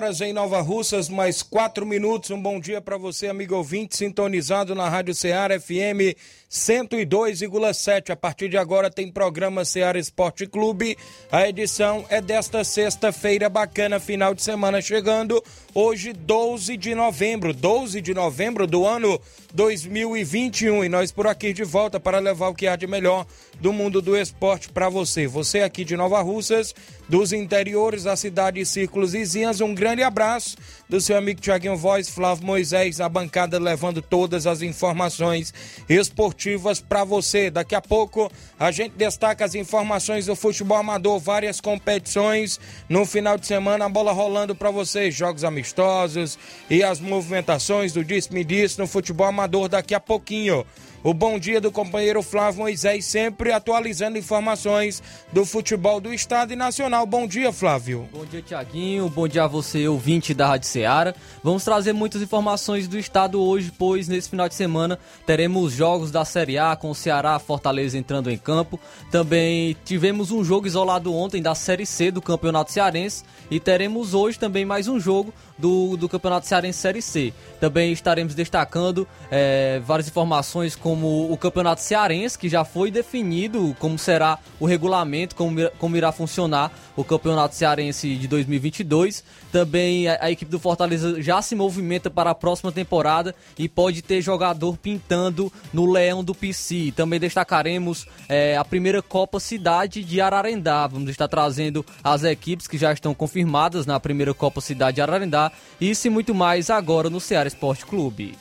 Horas em Nova Russas, mais 4 minutos. Um bom dia para você, amigo ouvinte, sintonizado na Rádio Ceará FM 102,7. A partir de agora tem programa Ceará Esporte Clube. A edição é desta sexta-feira bacana, final de semana chegando. Hoje, 12 de novembro, 12 de novembro do ano 2021. E nós por aqui de volta para levar o que há de melhor do mundo do esporte para você. Você aqui de Nova Russas, dos interiores da cidade e círculos vizinhas, um grande abraço do seu amigo Tiaguinho Voz, Flávio Moisés, a bancada levando todas as informações esportivas para você. Daqui a pouco a gente destaca as informações do futebol amador, várias competições no final de semana, a bola rolando para você, jogos amistosos e as movimentações do Disse-me Disse no futebol amador daqui a pouquinho. O bom dia do companheiro Flávio Moisés, sempre atualizando informações do futebol do estado e nacional. Bom dia, Flávio. Bom dia, Tiaguinho. Bom dia a você, ouvinte da Rádio Ceará. Vamos trazer muitas informações do estado hoje, pois nesse final de semana teremos jogos da Série A com o Ceará, Fortaleza entrando em campo. Também tivemos um jogo isolado ontem da Série C do Campeonato Cearense e teremos hoje também mais um jogo do, do Campeonato Cearense Série C. Também estaremos destacando é, várias informações como o Campeonato Cearense, que já foi definido como será o regulamento, como, como irá funcionar o Campeonato Cearense de 2022. Também a, a, equipe do Fortaleza já se movimenta para a próxima temporada e pode ter jogador pintando no Leão do PC. Também destacaremos é, a primeira Copa Cidade de Ararendá. Vamos estar trazendo as equipes que já estão confirmadas na primeira Copa Cidade de Ararendá. Isso e muito mais agora no Ceará Esporte Clube.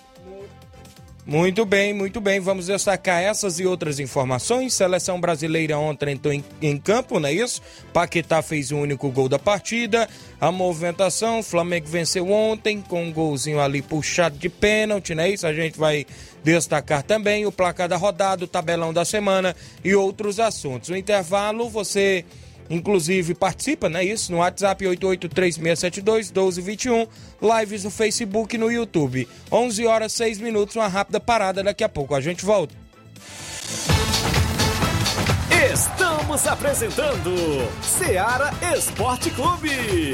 Muito bem, muito bem. Vamos destacar essas e outras informações. Seleção brasileira ontem entrou em, em, campo, não é isso? Paquetá fez o único gol da partida. A movimentação, Flamengo venceu ontem com um golzinho ali puxado de pênalti, não é isso? A gente vai destacar também o placar da rodada, o tabelão da semana e outros assuntos. O intervalo, você Inclusive, participa, né? Isso, no WhatsApp 8836721221, lives no Facebook e no YouTube. 11 horas 6 minutos, uma rápida parada, daqui a pouco a gente volta. Estamos apresentando Seara Esporte Clube.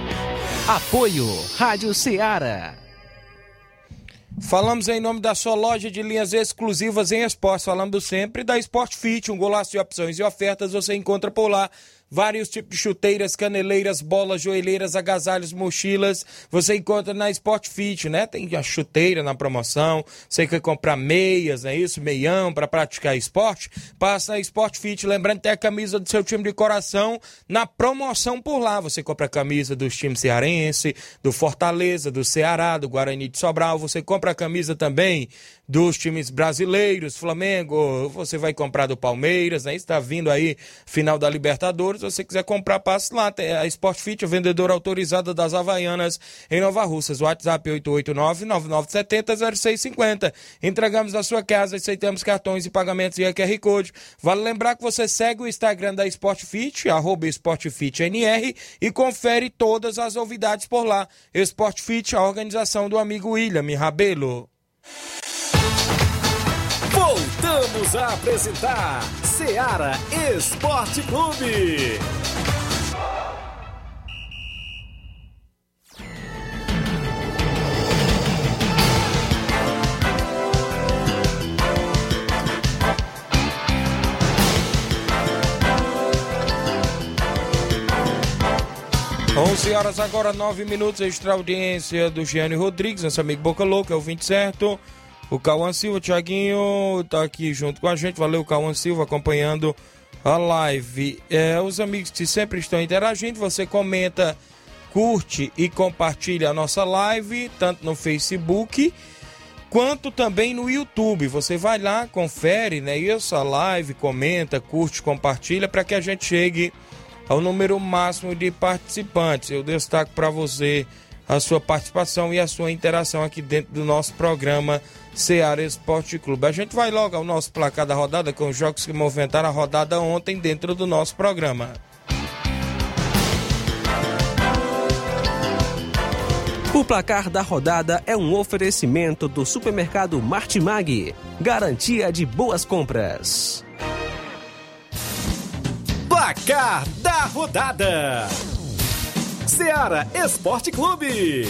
Apoio Rádio Ceará. Falamos em nome da sua loja de linhas exclusivas em esportes. Falando sempre da Sport Fit, um golaço de opções e ofertas você encontra por lá. Vários tipos de chuteiras, caneleiras, bolas, joelheiras, agasalhos, mochilas. Você encontra na Sport Fit, né? Tem a chuteira na promoção. Você quer comprar meias, não é isso? Meião para praticar esporte? Passa na Sport Fit. Lembrando que tem a camisa do seu time de coração na promoção por lá. Você compra a camisa dos times cearense, do Fortaleza, do Ceará, do Guarani de Sobral. Você compra a camisa também dos times brasileiros, Flamengo, você vai comprar do Palmeiras, né? Está vindo aí final da Libertadores. Se você quiser comprar, passe lá. Tem a Sport Fit, a vendedora autorizada das Havaianas em Nova Russas. WhatsApp 889-9970-0650. Entregamos na sua casa, aceitamos cartões e pagamentos e QR Code. Vale lembrar que você segue o Instagram da Sport Fit, arroba SportFitNR, e confere todas as novidades por lá. Sport Fit, a organização do amigo William Rabelo. Voltamos a apresentar Seara Esporte Clube. 11 horas agora, 9 minutos, extra audiência do Gianni Rodrigues, nosso amigo Boca Louca, é o 20 certo. O Cauã Silva, o Thiaguinho tá aqui junto com a gente. Valeu, Cauã Silva, acompanhando a live. É, os amigos que sempre estão interagindo, você comenta, curte e compartilha a nossa live, tanto no Facebook quanto também no YouTube. Você vai lá, confere, né? Isso, a live, comenta, curte, compartilha para que a gente chegue ao número máximo de participantes. Eu destaco para você a sua participação e a sua interação aqui dentro do nosso programa Ceará Esporte Clube. A gente vai logo ao nosso placar da rodada com os jogos que movimentaram a rodada ontem dentro do nosso programa. O placar da rodada é um oferecimento do supermercado Martimag. Garantia de boas compras. Placar da rodada: Seara Esporte Clube.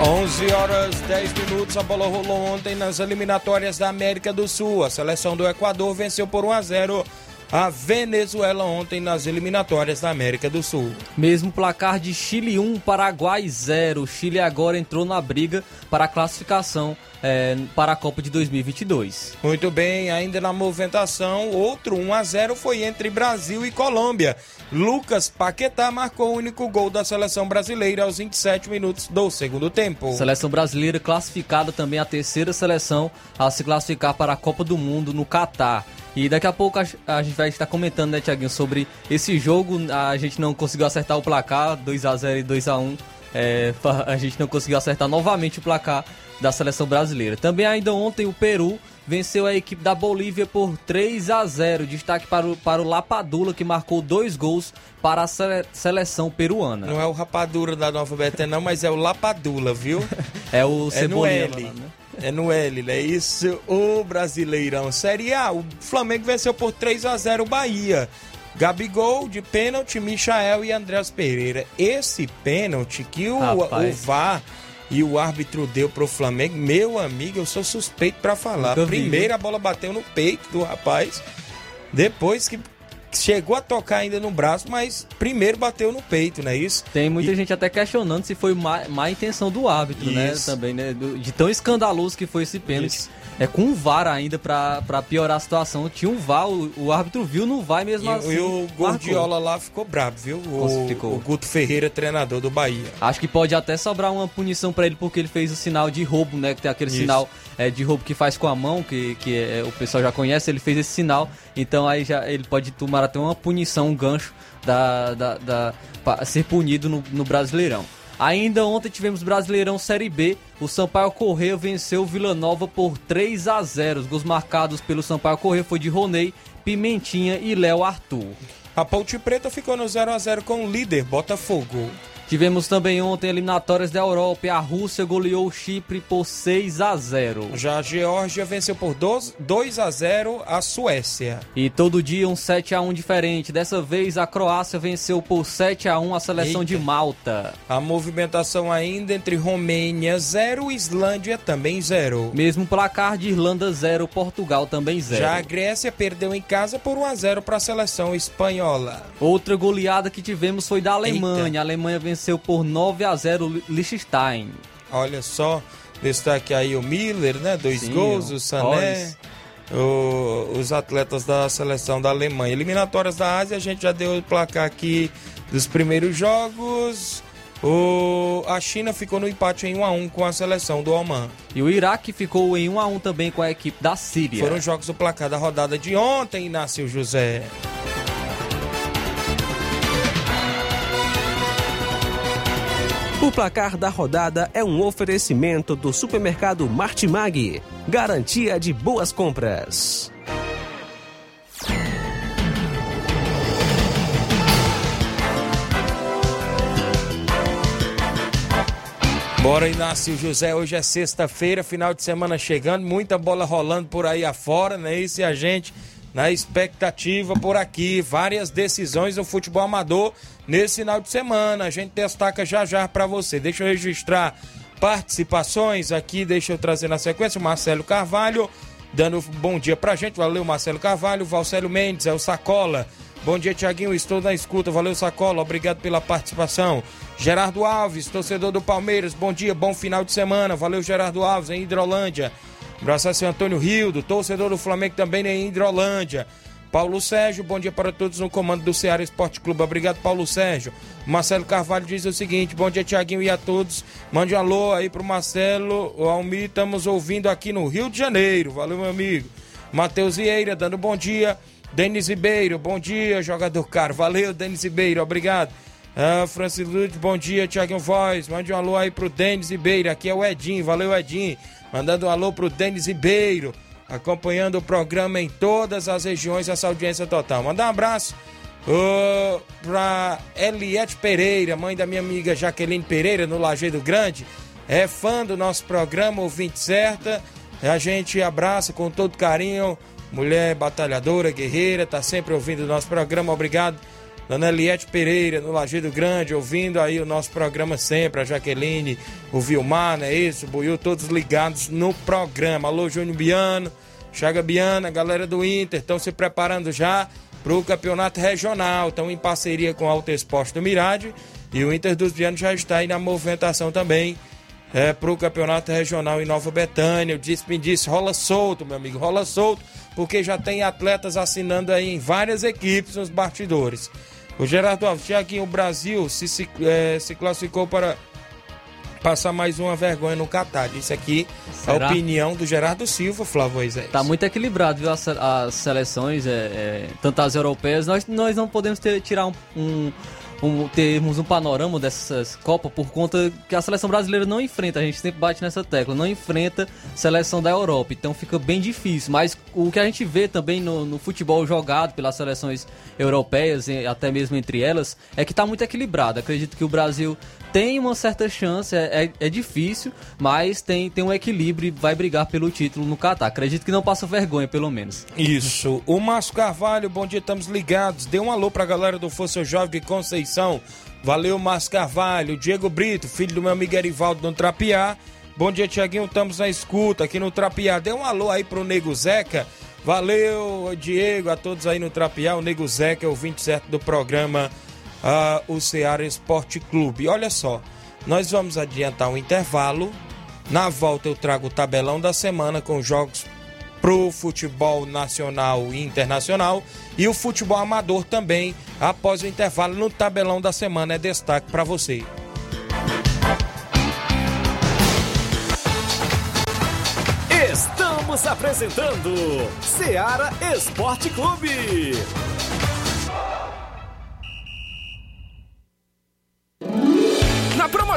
11 horas 10 minutos, a bola rolou ontem nas eliminatórias da América do Sul. A seleção do Equador venceu por 1 a 0 a Venezuela ontem nas eliminatórias da América do Sul. Mesmo placar de Chile 1, Paraguai 0. O Chile agora entrou na briga para a classificação é, para a Copa de 2022. Muito bem, ainda na movimentação, outro 1 a 0 foi entre Brasil e Colômbia. Lucas Paquetá marcou o único gol da seleção brasileira aos 27 minutos do segundo tempo. Seleção brasileira classificada também a terceira seleção a se classificar para a Copa do Mundo no Catar. E daqui a pouco a, gente vai estar comentando, né, Tiaguinho, sobre esse jogo. A gente não conseguiu acertar o placar, 2 a 0 e 2 a 1 é, a gente não conseguiu acertar novamente o placar da seleção brasileira. Também ainda ontem o Peru venceu a equipe da Bolívia por 3 a 0. Destaque para o, para o Lapadula, que marcou dois gols para a sele, seleção peruana. Não é o Rapadura da Nova Betânia, não, mas é o Lapadula, viu? é o Cebolinha. É no L. Lá, né? É no L, né? Isso, o Brasileirão. Série A, o Flamengo venceu por 3 a 0 o Bahia. Gabigol de pênalti, Michael e Andréas Pereira. Esse pênalti que o, o VAR e o árbitro deu pro Flamengo, meu amigo, eu sou suspeito para falar. Primeiro a bola bateu no peito do rapaz, depois que chegou a tocar ainda no braço, mas primeiro bateu no peito, não é isso? Tem muita e... gente até questionando se foi má, má intenção do árbitro, né, isso. né? Também, né? De tão escandaloso que foi esse pênalti. Isso. É com um VAR ainda pra, pra piorar a situação. Tinha um VAR, o, o árbitro viu, não vai mesmo e, assim. E o Gordiola lá ficou bravo, viu? O, ficou. o Guto Ferreira, treinador do Bahia. Acho que pode até sobrar uma punição para ele porque ele fez o sinal de roubo, né? Que tem aquele Isso. sinal é, de roubo que faz com a mão, que, que é, o pessoal já conhece, ele fez esse sinal. Então aí já ele pode tomar até uma punição, um gancho da, da, da ser punido no, no Brasileirão. Ainda ontem tivemos Brasileirão Série B. O Sampaio Correia venceu o Vila Nova por 3 a 0. Os gols marcados pelo Sampaio Correia foi de Ronei, Pimentinha e Léo Arthur. A Ponte Preta ficou no 0 a 0 com o líder Botafogo. Tivemos também ontem eliminatórias da Europa e a Rússia goleou o Chipre por 6 a 0. Já a Geórgia venceu por 2 a 0 a Suécia. E todo dia um 7 a 1 diferente. Dessa vez a Croácia venceu por 7 a 1 a seleção Eita. de Malta. A movimentação ainda entre Romênia 0 e Islândia também 0. Mesmo placar de Irlanda 0, Portugal também 0. Já a Grécia perdeu em casa por 1 a 0 para a seleção espanhola. Outra goleada que tivemos foi da Alemanha. Eita. A Alemanha venceu venceu por 9 a 0 Liechtenstein. Olha só, destaque aí o Miller, né? Dois Sim, gols, o Sané. O, os atletas da seleção da Alemanha. Eliminatórias da Ásia, a gente já deu o placar aqui dos primeiros jogos. O, a China ficou no empate em 1 a 1 com a seleção do Oman. E o Iraque ficou em 1 a 1 também com a equipe da Síria. Foram jogos do placar da rodada de ontem, Inácio José. O placar da rodada é um oferecimento do supermercado Martimag, garantia de boas compras. Bora, Inácio José. Hoje é sexta-feira, final de semana chegando, muita bola rolando por aí afora, né? Isso e a gente na expectativa por aqui. Várias decisões no futebol amador nesse final de semana. A gente destaca já já para você. Deixa eu registrar participações aqui, deixa eu trazer na sequência o Marcelo Carvalho, dando bom dia pra gente. Valeu, Marcelo Carvalho. Valcélio Mendes, é o Sacola. Bom dia, Tiaguinho. Estou na escuta. Valeu, Sacola. Obrigado pela participação. Gerardo Alves, torcedor do Palmeiras. Bom dia, bom final de semana. Valeu, Gerardo Alves, em Hidrolândia. Abraço a seu Antônio Rildo, torcedor do Flamengo também em Hidrolândia. Paulo Sérgio, bom dia para todos no comando do Ceará Esporte Clube. Obrigado, Paulo Sérgio. Marcelo Carvalho diz o seguinte: bom dia, Tiaguinho, e a todos. Mande um alô aí pro Marcelo. O Almir, estamos ouvindo aqui no Rio de Janeiro. Valeu, meu amigo. Matheus Vieira, dando bom dia. Denis Ribeiro, bom dia, jogador caro. Valeu, Denis Ribeiro, obrigado. Ah, Francis Lute, bom dia, Tiaguinho Voz. Mande um alô aí pro Denis Ribeiro. Aqui é o Edinho, valeu, Edinho. Mandando um alô pro Denis Ribeiro, acompanhando o programa em todas as regiões, essa audiência total. Mandar um abraço uh, pra Eliette Pereira, mãe da minha amiga Jaqueline Pereira, no Lajeado Grande. É fã do nosso programa, ouvinte certa. A gente abraça com todo carinho. Mulher batalhadora, guerreira, tá sempre ouvindo o nosso programa. Obrigado Dona Eliette Pereira, no Lajeado Grande, ouvindo aí o nosso programa sempre, a Jaqueline, o Vilmar, né? Isso, o Buiu, todos ligados no programa. Alô, Júnior Biano, Chaga Biana, galera do Inter, estão se preparando já para o campeonato regional, estão em parceria com o Alto Esporte do Mirade e o Inter dos Bianos já está aí na movimentação também é, para o campeonato regional em Nova Betânia. O disse, me disse, rola solto, meu amigo, rola solto, porque já tem atletas assinando aí em várias equipes nos bastidores. O Gerardo Alves, aqui o Brasil se, se, é, se classificou para passar mais uma vergonha no Catar. Isso aqui Será? a opinião do Gerardo Silva, Flávio Moisés. Tá muito equilibrado, viu? As, as seleções, é, é, tanto as europeias, nós, nós não podemos ter, tirar um, um um, termos um panorama dessas Copas por conta que a seleção brasileira não enfrenta, a gente sempre bate nessa tecla, não enfrenta seleção da Europa, então fica bem difícil. Mas o que a gente vê também no, no futebol jogado pelas seleções europeias, até mesmo entre elas, é que está muito equilibrado. Acredito que o Brasil tem uma certa chance, é, é, é, difícil, mas tem, tem um equilíbrio e vai brigar pelo título no Catar. Acredito que não passa vergonha, pelo menos. Isso. O Márcio Carvalho, bom dia, estamos ligados. Dê um alô pra galera do Força Jovem de Conceição. Valeu, Márcio Carvalho. Diego Brito, filho do meu amigo Erivaldo no Trapiá. Bom dia, Tiaguinho, estamos na escuta aqui no Trapiá. Dê um alô aí pro Nego Zeca. Valeu, Diego, a todos aí no Trapiá. O Nego Zeca é o 27 do programa uh, o Ceará Esporte Clube. Olha só, nós vamos adiantar um intervalo. Na volta eu trago o tabelão da semana com jogos pro futebol nacional e internacional e o futebol amador também após o intervalo no tabelão da semana é destaque para você. Estamos apresentando Ceará Esporte Clube. Promoção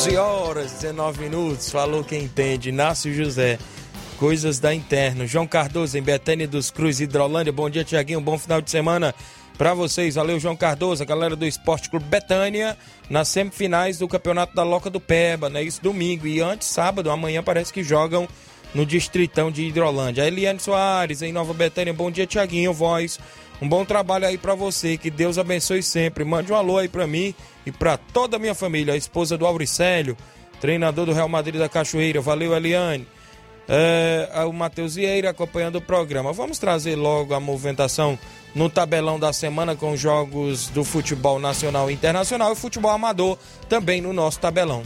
11 horas 19 minutos. Falou quem entende. Inácio José. Coisas da Interno. João Cardoso em Betânia dos Cruz, Hidrolândia. Bom dia, Tiaguinho. Bom final de semana para vocês. Valeu, João Cardoso, a galera do Esporte Clube Betânia, nas semifinais do Campeonato da Loca do Peba, né? Isso domingo. E antes, sábado, amanhã parece que jogam no Distritão de Hidrolândia. A Eliane Soares, em Nova Betânia. Bom dia, Tiaguinho. Voz. Um bom trabalho aí para você. Que Deus abençoe sempre. Mande um alô aí para mim e para toda a minha família. A esposa do Auricélio, treinador do Real Madrid da Cachoeira. Valeu, Eliane é, o Matheus Vieira acompanhando o programa. Vamos trazer logo a movimentação no tabelão da semana com jogos do futebol nacional e internacional e futebol amador também no nosso tabelão.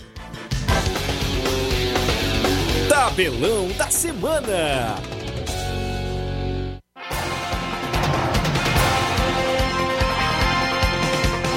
Tabelão da semana.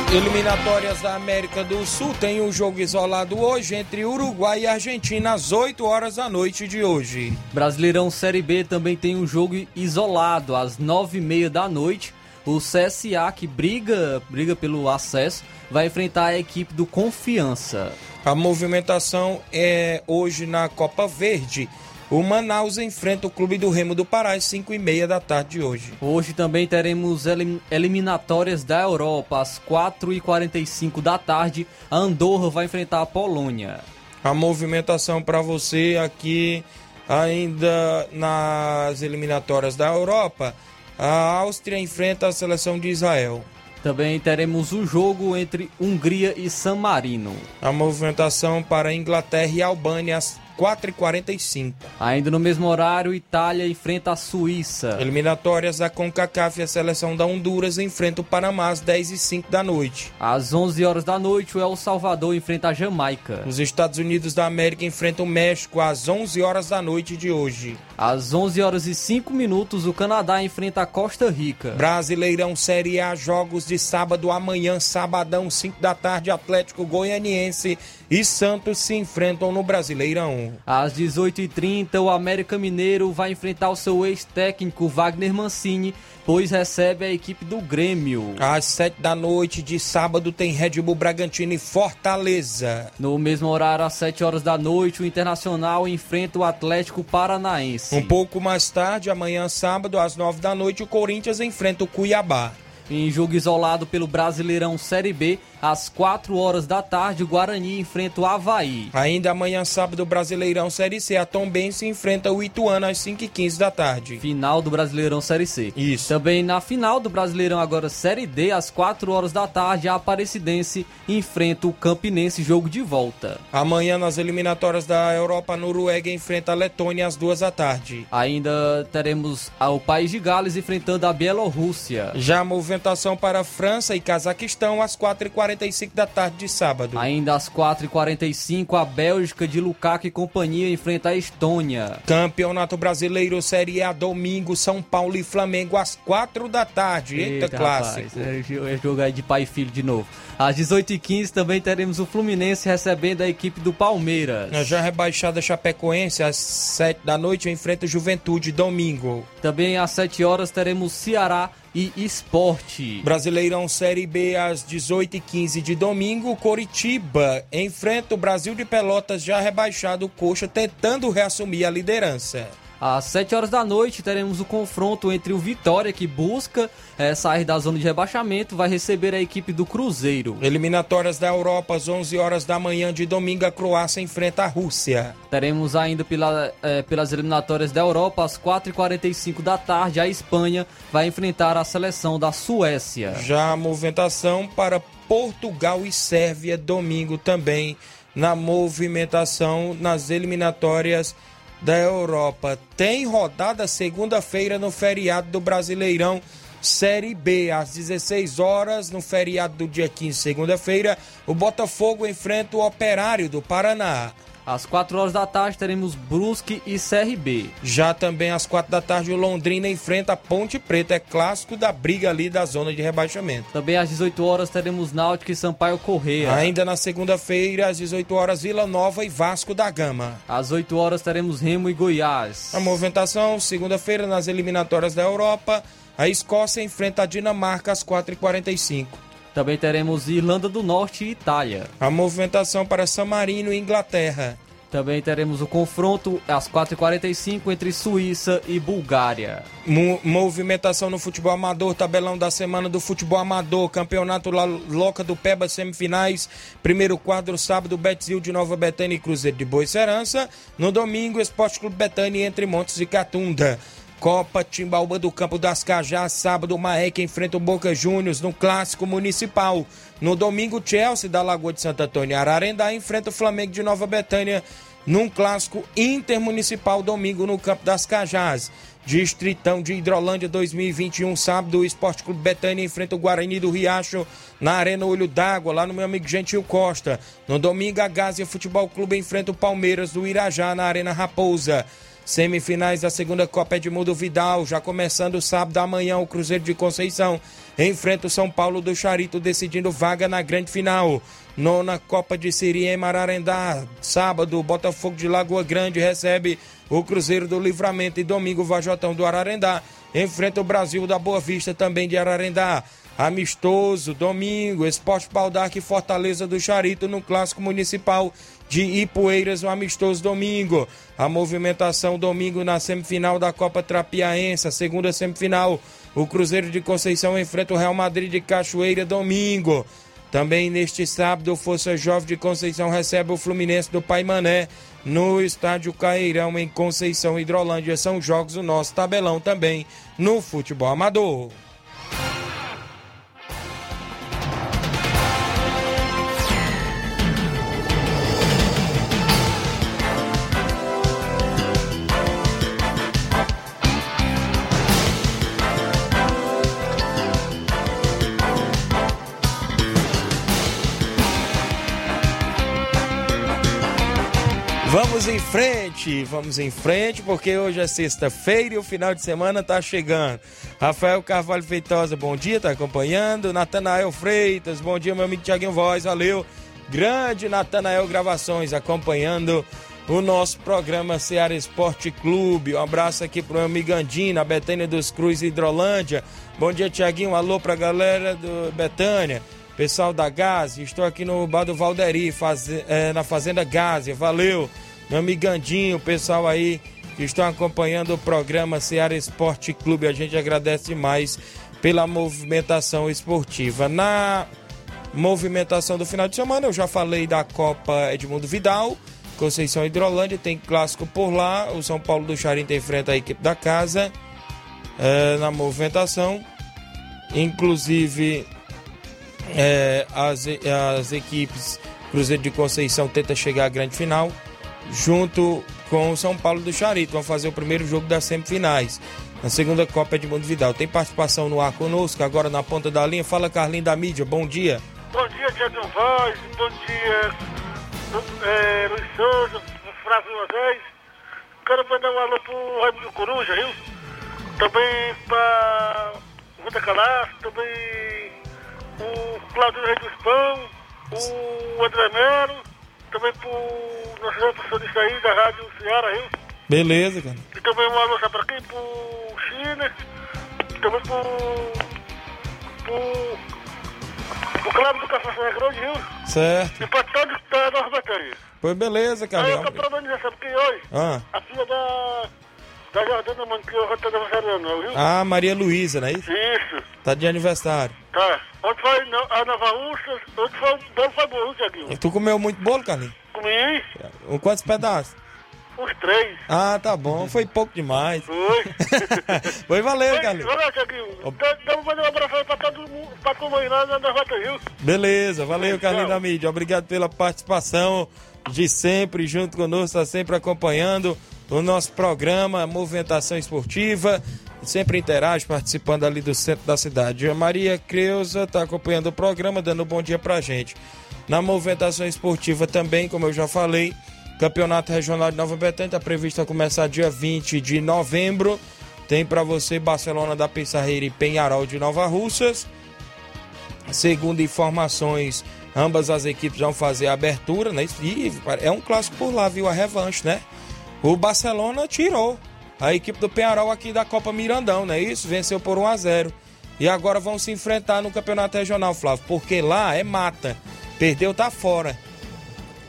Eliminatórias da América do Sul tem um jogo isolado hoje entre Uruguai e Argentina às 8 horas da noite de hoje. Brasileirão Série B também tem um jogo isolado às 9 e meia da noite. O CSA, que briga, briga pelo acesso, vai enfrentar a equipe do Confiança. A movimentação é hoje na Copa Verde. O Manaus enfrenta o Clube do Remo do Pará às 5 e meia da tarde de hoje. Hoje também teremos eliminatórias da Europa às 4 e 45 da tarde. A Andorra vai enfrentar a Polônia. A movimentação para você aqui ainda nas eliminatórias da Europa. A Áustria enfrenta a seleção de Israel. Também teremos o jogo entre Hungria e San Marino. A movimentação para Inglaterra e Albânia às 4h45. Ainda no mesmo horário, Itália enfrenta a Suíça. Eliminatórias da CONCACAF, a seleção da Honduras enfrenta o Panamá às 10h05 da noite. Às 11 horas da noite, o El Salvador enfrenta a Jamaica. Os Estados Unidos da América enfrentam o México às 11 horas da noite de hoje. Às 11 horas e 5 minutos, o Canadá enfrenta a Costa Rica. Brasileirão Série A, jogos de sábado amanhã, sabadão, 5 da tarde, Atlético Goianiense e Santos se enfrentam no Brasileirão. Às 18h30, o América Mineiro vai enfrentar o seu ex-técnico Wagner Mancini, pois recebe a equipe do Grêmio. Às 7 da noite de sábado tem Red Bull Bragantino e Fortaleza. No mesmo horário, às 7 horas da noite, o Internacional enfrenta o Atlético Paranaense. Um pouco mais tarde, amanhã sábado, às 9 da noite, o Corinthians enfrenta o Cuiabá. Em jogo isolado pelo Brasileirão Série B, às 4 horas da tarde, o Guarani enfrenta o Havaí. Ainda amanhã, sábado, Brasileirão Série C, a Tombense enfrenta o Ituano às 5h15 da tarde. Final do Brasileirão Série C. Isso. Também na final do Brasileirão agora Série D, às 4 horas da tarde, a Aparecidense enfrenta o Campinense, jogo de volta. Amanhã, nas eliminatórias da Europa, a Noruega enfrenta a Letônia às 2 da tarde. Ainda teremos o País de Gales enfrentando a Bielorrússia. Já movendo movimentação para França e Cazaquistão às 4h45 da tarde de sábado. Ainda às 4h45, a Bélgica de Lukaku e companhia enfrenta a Estônia. Campeonato Brasileiro Série A domingo, São Paulo e Flamengo às 4 da tarde. Eita, Eita clássico. Rapaz, é jogo aí de pai e filho de novo. Às 18h15 também teremos o Fluminense recebendo a equipe do Palmeiras. Na já rebaixada Chapecoense, às 7 da noite, enfrenta o Juventude domingo. Também às 7 horas teremos Ceará e Esporte. Brasileirão Série B às 18h15 de domingo, Coritiba enfrenta o Brasil de Pelotas já rebaixado, Coxa tentando reassumir a liderança. Às 7 horas da noite teremos o confronto entre o Vitória, que busca é, sair da zona de rebaixamento, vai receber a equipe do Cruzeiro. Eliminatórias da Europa, às 11 horas da manhã de domingo, a Croácia enfrenta a Rússia. Teremos ainda pela, é, pelas eliminatórias da Europa, às 4h45 da tarde, a Espanha vai enfrentar a seleção da Suécia. Já a movimentação para Portugal e Sérvia, domingo também, na movimentação nas eliminatórias da Europa. Tem rodada segunda-feira no feriado do Brasileirão Série B, às 16 horas, no feriado do dia 15, segunda-feira, o Botafogo enfrenta o Operário do Paraná. Às 4 horas da tarde teremos Brusque e CRB. Já também às 4 da tarde o Londrina enfrenta a Ponte Preta, é clássico da briga ali da zona de rebaixamento. Também às 18 horas teremos Náutico e Sampaio Correia. Ainda na segunda-feira, às 18 horas, Vila Nova e Vasco da Gama. Às 8 horas teremos Remo e Goiás. A movimentação, segunda-feira, nas eliminatórias da Europa, a Escócia enfrenta a Dinamarca às 4h45. Também teremos Irlanda do Norte e Itália. A movimentação para San Marino e Inglaterra. Também teremos o confronto às 4h45 entre Suíça e Bulgária. Mo movimentação no futebol amador, tabelão da semana do futebol amador, campeonato La Loca do Peba, semifinais. Primeiro quadro, sábado, Betzil de Nova Betânia e Cruzeiro de Boa Serança. No domingo, Esporte Clube Betânia entre Montes e Catunda. Copa Timbaúba do Campo das Cajás, sábado o Maek enfrenta o Boca Juniors no Clássico Municipal. No domingo, Chelsea da Lagoa de Santo Antônio Ararendá enfrenta o Flamengo de Nova Betânia num Clássico Intermunicipal domingo no Campo das Cajás. Distritão de Hidrolândia 2021, sábado, o Esporte Clube Betânia enfrenta o Guarani do Riacho na Arena Olho d'Água, lá no meu amigo Gentil Costa. No domingo, a Gásia Futebol Clube enfrenta o Palmeiras do Irajá na Arena Raposa. Semifinais da segunda Copa Edmundo Vidal, já começando sábado amanhã, o Cruzeiro de Conceição enfrenta o São Paulo do Charito, decidindo vaga na grande final. Nona Copa de Siri Mararendá, sábado, Botafogo de Lagoa Grande recebe o Cruzeiro do Livramento e domingo, Vajotão do Ararendá enfrenta o Brasil da Boa Vista também de Ararendá. Amistoso, domingo, Esporte Pau e Fortaleza do Charito no Clássico Municipal de Ipueiras, um amistoso domingo. A movimentação domingo na semifinal da Copa Trapiaense, a segunda semifinal. O Cruzeiro de Conceição enfrenta o Real Madrid de Cachoeira domingo. Também neste sábado, Força Jovem de Conceição recebe o Fluminense do Pai Mané no estádio Caeirão em Conceição Hidrolândia. São jogos do nosso tabelão também no futebol amador. Frente, vamos em frente, porque hoje é sexta-feira e o final de semana tá chegando. Rafael Carvalho Feitosa, bom dia, tá acompanhando. Natanael Freitas, bom dia, meu amigo Tiaguinho Voz, valeu. Grande Natanael Gravações, acompanhando o nosso programa Ceará Esporte Clube. Um abraço aqui pro meu amigo Andina, Betânia dos Cruz Hidrolândia. Bom dia, Tiaguinho, alô pra galera do Betânia. Pessoal da Gás, estou aqui no Bar do Valderi, faz, é, na Fazenda Gásia, valeu. Meu amigandinho, pessoal aí que estão acompanhando o programa Ceará Esporte Clube, a gente agradece demais pela movimentação esportiva. Na movimentação do final de semana, eu já falei da Copa Edmundo Vidal, Conceição Hidrolândia, tem clássico por lá, o São Paulo do Charinta enfrenta a equipe da casa é, na movimentação. Inclusive, é, as, as equipes Cruzeiro de Conceição tenta chegar à grande final junto com o São Paulo do Charito. Vão fazer o primeiro jogo das semifinais. na segunda Copa Edmundo Vidal. Tem participação no ar conosco, agora na ponta da linha. Fala Carlinho da mídia, bom dia. Bom dia, Tiago Vaz, bom dia, é, Luiz Souza, Flávio Moisés. Quero mandar um alô pro Raimundo Coruja, viu? Também pra Ruta Calaço, também o Claudio Rei dos Pão, o André Melo, também pro nosso representante aí da Rádio Ceará, viu? Beleza, cara. E também um alô para quem? Pro China, também pro. pro. pro Cláudio do Café Grande, viu? Certo. E pra todos da nossa bateria. Pois beleza, Aí Carlinhos. eu tô parabenizando, sabe quem hoje? Ah. A filha da. Da eu tô aniversário não, viu? Ah, Maria Luísa, não é isso? Isso, Tá de aniversário. tá. Ontem foi a Nova Ursa, ontem foi o bolo foi Tiaguinho? Tu comeu muito bolo, Carlinhos? Comi Um Quantos pedaços? os três. Ah, tá bom. Foi pouco demais. Foi. Foi valeu, Carlinhos. Olha, Tiaguinho, dá pra um abraço aí pra todo mundo, pra lá na volta, viu? Beleza, valeu, Carlinhos da Mídia. Obrigado pela participação de sempre, junto conosco, tá sempre acompanhando o nosso programa, movimentação esportiva. Sempre interage, participando ali do centro da cidade. A Maria Creuza está acompanhando o programa, dando um bom dia pra gente. Na movimentação esportiva também, como eu já falei, Campeonato Regional de Nova Betânia está previsto a começar dia 20 de novembro. Tem para você Barcelona da Pissarreira e Penharol de Nova Russas. Segundo informações, ambas as equipes vão fazer a abertura, né? E é um clássico por lá, viu? A revanche, né? O Barcelona tirou a equipe do Penharol aqui da Copa Mirandão, não é isso? Venceu por 1 a 0 E agora vão se enfrentar no Campeonato Regional, Flávio, porque lá é mata. Perdeu, tá fora.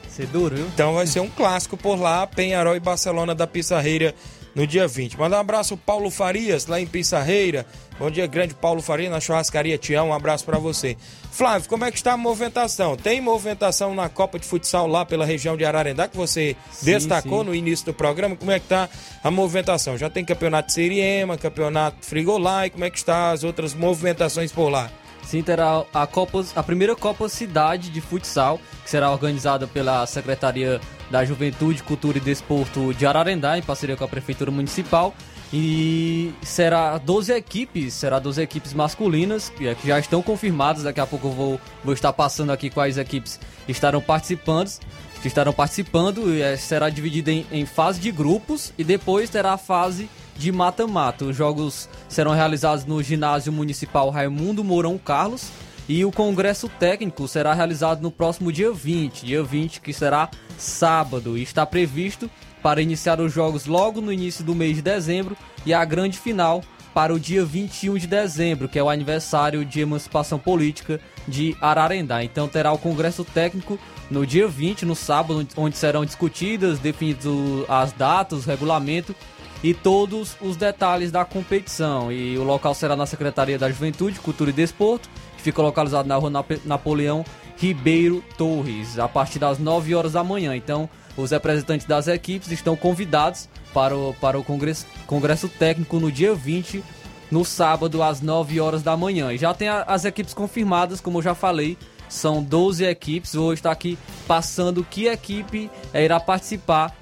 Ser duro, viu? Então vai ser um clássico por lá, Penharol e Barcelona da Pissarreira no dia 20. Manda um abraço Paulo Farias, lá em Pissarreira. Bom dia, grande Paulo Farias, na churrascaria Tião. Um abraço para você. Flávio, como é que está a movimentação? Tem movimentação na Copa de Futsal lá pela região de Ararendá, que você Sim, destacou sim. no início do programa. Como é que está a movimentação? Já tem campeonato de Seriema, campeonato Frigolai, como é que está as outras movimentações por lá? Sim, terá a, Copa, a primeira Copa Cidade de Futsal, que será organizada pela Secretaria da Juventude, Cultura e Desporto de Ararendá, em parceria com a Prefeitura Municipal. E será 12 equipes, será 12 equipes masculinas, que é, que já estão confirmadas. Daqui a pouco eu vou, vou estar passando aqui quais equipes estarão participando. Que estarão participando e é, será dividida em, em fase de grupos e depois terá a fase de mata-mata. Os jogos serão realizados no ginásio municipal Raimundo Mourão Carlos e o congresso técnico será realizado no próximo dia 20, dia 20 que será sábado e está previsto para iniciar os jogos logo no início do mês de dezembro e a grande final para o dia 21 de dezembro, que é o aniversário de emancipação política de Ararendá. Então terá o congresso técnico no dia 20, no sábado, onde serão discutidas, definidas as datas, o regulamento e todos os detalhes da competição. E o local será na Secretaria da Juventude, Cultura e Desporto, fica localizado na rua Napoleão Ribeiro Torres, a partir das 9 horas da manhã. Então, os representantes das equipes estão convidados para o, para o congresso, congresso técnico no dia 20, no sábado, às 9 horas da manhã. E já tem a- as equipes confirmadas, como eu já falei, são 12 equipes. Vou estar aqui passando que equipe eh, irá participar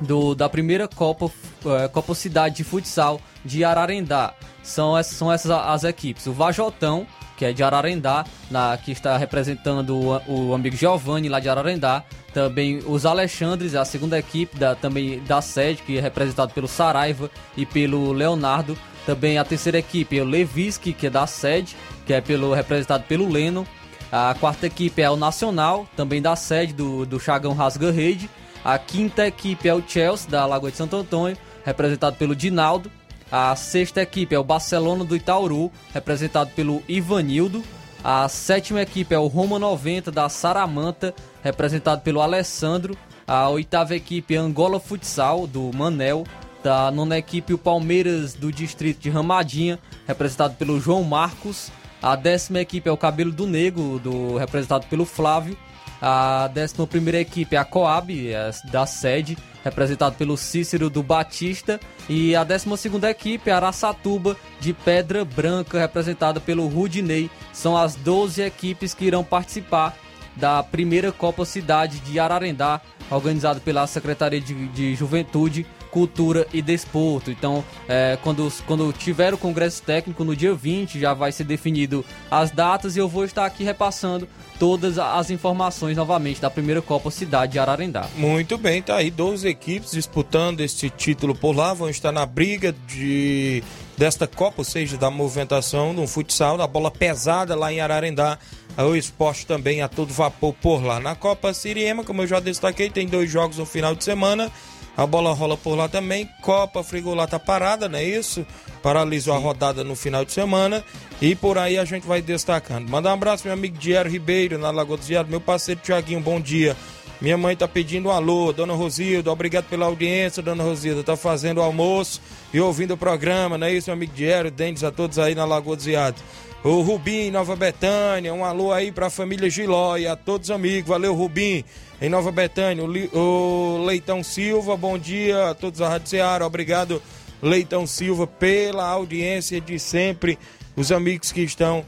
do, da primeira Copa, eh, Copa Cidade de Futsal de Ararendá. São essas, são essas as equipes. O Vajotão, que é de Ararendá, na, que está representando o, o amigo Giovanni lá de Ararendá. Também os Alexandres, a segunda equipe da, também da sede, que é representado pelo Saraiva e pelo Leonardo. Também a terceira equipe é o Leviski, que é da sede, que é pelo, representado pelo Leno. A quarta equipe é o Nacional, também da sede do, do Chagão Rasga Rede. A quinta equipe é o Chelsea, da Lagoa de Santo Antônio, representado pelo Dinaldo. A sexta equipe é o Barcelona do Itauru, representado pelo Ivanildo. A sétima equipe é o Roma 90 da Saramanta, representado pelo Alessandro. A oitava equipe é Angola Futsal, do Manel. Da nona equipe, o Palmeiras do distrito de Ramadinha, representado pelo João Marcos. A décima equipe é o Cabelo do Negro, do, representado pelo Flávio. A décima primeira equipe é a Coab, é da sede, representado pelo Cícero do Batista. E a décima segunda equipe a Araçatuba, de Pedra Branca, representada pelo Rudinei. São as 12 equipes que irão participar da primeira Copa Cidade de Ararendá, organizada pela Secretaria de, de Juventude, Cultura e Desporto. Então, é, quando, quando tiver o Congresso Técnico no dia 20, já vai ser definido as datas e eu vou estar aqui repassando todas as informações novamente da primeira Copa Cidade de Ararendá. Muito bem, tá aí 12 equipes disputando este título por lá, vão estar na briga de desta Copa, ou seja, da movimentação no futsal, da bola pesada lá em Ararendá. O esporte também a todo vapor por lá. Na Copa Siriema, como eu já destaquei, tem dois jogos no final de semana. A bola rola por lá também. Copa Frigolá tá parada, não é isso? Paralisou a rodada no final de semana. E por aí a gente vai destacando. Manda um abraço, meu amigo Diário Ribeiro, na Lagoa do Diário. Meu parceiro Tiaguinho, bom dia. Minha mãe tá pedindo um alô, dona Rosilda, obrigado pela audiência, dona Rosilda. Tá fazendo o almoço e ouvindo o programa, não é isso, meu amigo Diário, Dendes, a todos aí na Lagoa do Ziado. O Rubim, Nova Betânia, um alô aí pra família Giló e a todos os amigos. Valeu, Rubim em Nova Betânia. O, Leitão Silva, bom dia a todos da Rádio Ceará. Obrigado, Leitão Silva, pela audiência de sempre. Os amigos que estão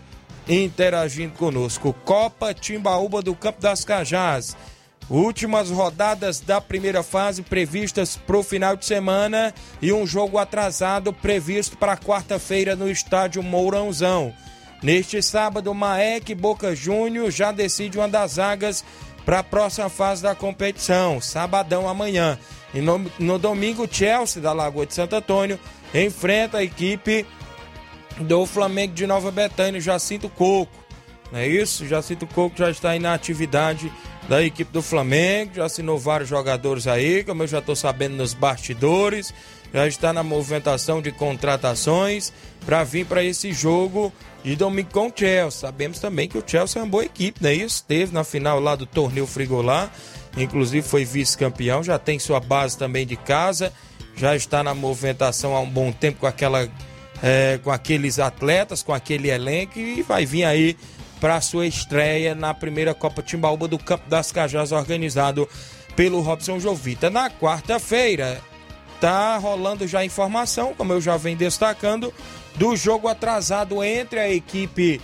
interagindo conosco. Copa Timbaúba do Campo das Cajás. Últimas rodadas da primeira fase previstas para o final de semana e um jogo atrasado previsto para quarta-feira no estádio Mourãozão. Neste sábado, Maek Boca Júnior já decide uma das vagas para a próxima fase da competição, sabadão amanhã. E no, no domingo, Chelsea da Lagoa de Santo Antônio enfrenta a equipe do Flamengo de Nova Betânia, Jacinto Coco. Não é isso? Jacinto Coco já está aí na atividade da equipe do Flamengo, já assinou vários jogadores aí, como eu já estou sabendo nos bastidores, já está na movimentação de contratações para vir para esse jogo de domingo com o Chelsea. Sabemos também que o Chelsea é uma boa equipe, não é isso? Na final lá do torneio Frigolá, inclusive foi vice-campeão, já tem sua base também de casa, já está na movimentação há um bom tempo com aquela é, com aqueles atletas, com aquele elenco e vai vir aí para sua estreia na primeira Copa Timbaúba do Campo das Cajás organizado pelo Robson Jovita. Na quarta-feira tá rolando já informação, como eu já venho destacando, do jogo atrasado entre a equipe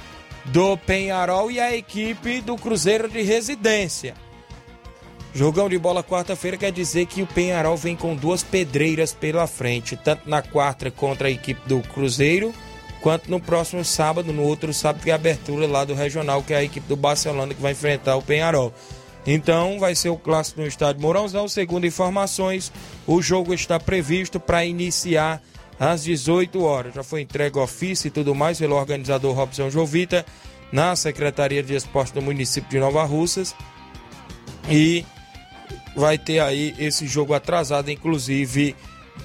do Penharol e a equipe do Cruzeiro de Residência. Jogão de bola quarta-feira quer dizer que o Penharol vem com duas pedreiras pela frente, tanto na quarta contra a equipe do Cruzeiro, quanto no próximo sábado, no outro sábado, que é a abertura lá do Regional, que é a equipe do Barcelona que vai enfrentar o Penharol. Então vai ser o clássico no estádio Mourãozão. Segundo informações, o jogo está previsto para iniciar às 18 horas. Já foi entregue ofício e tudo mais pelo organizador Robson Jovita na Secretaria de Esporte do município de Nova Russas. E vai ter aí esse jogo atrasado, inclusive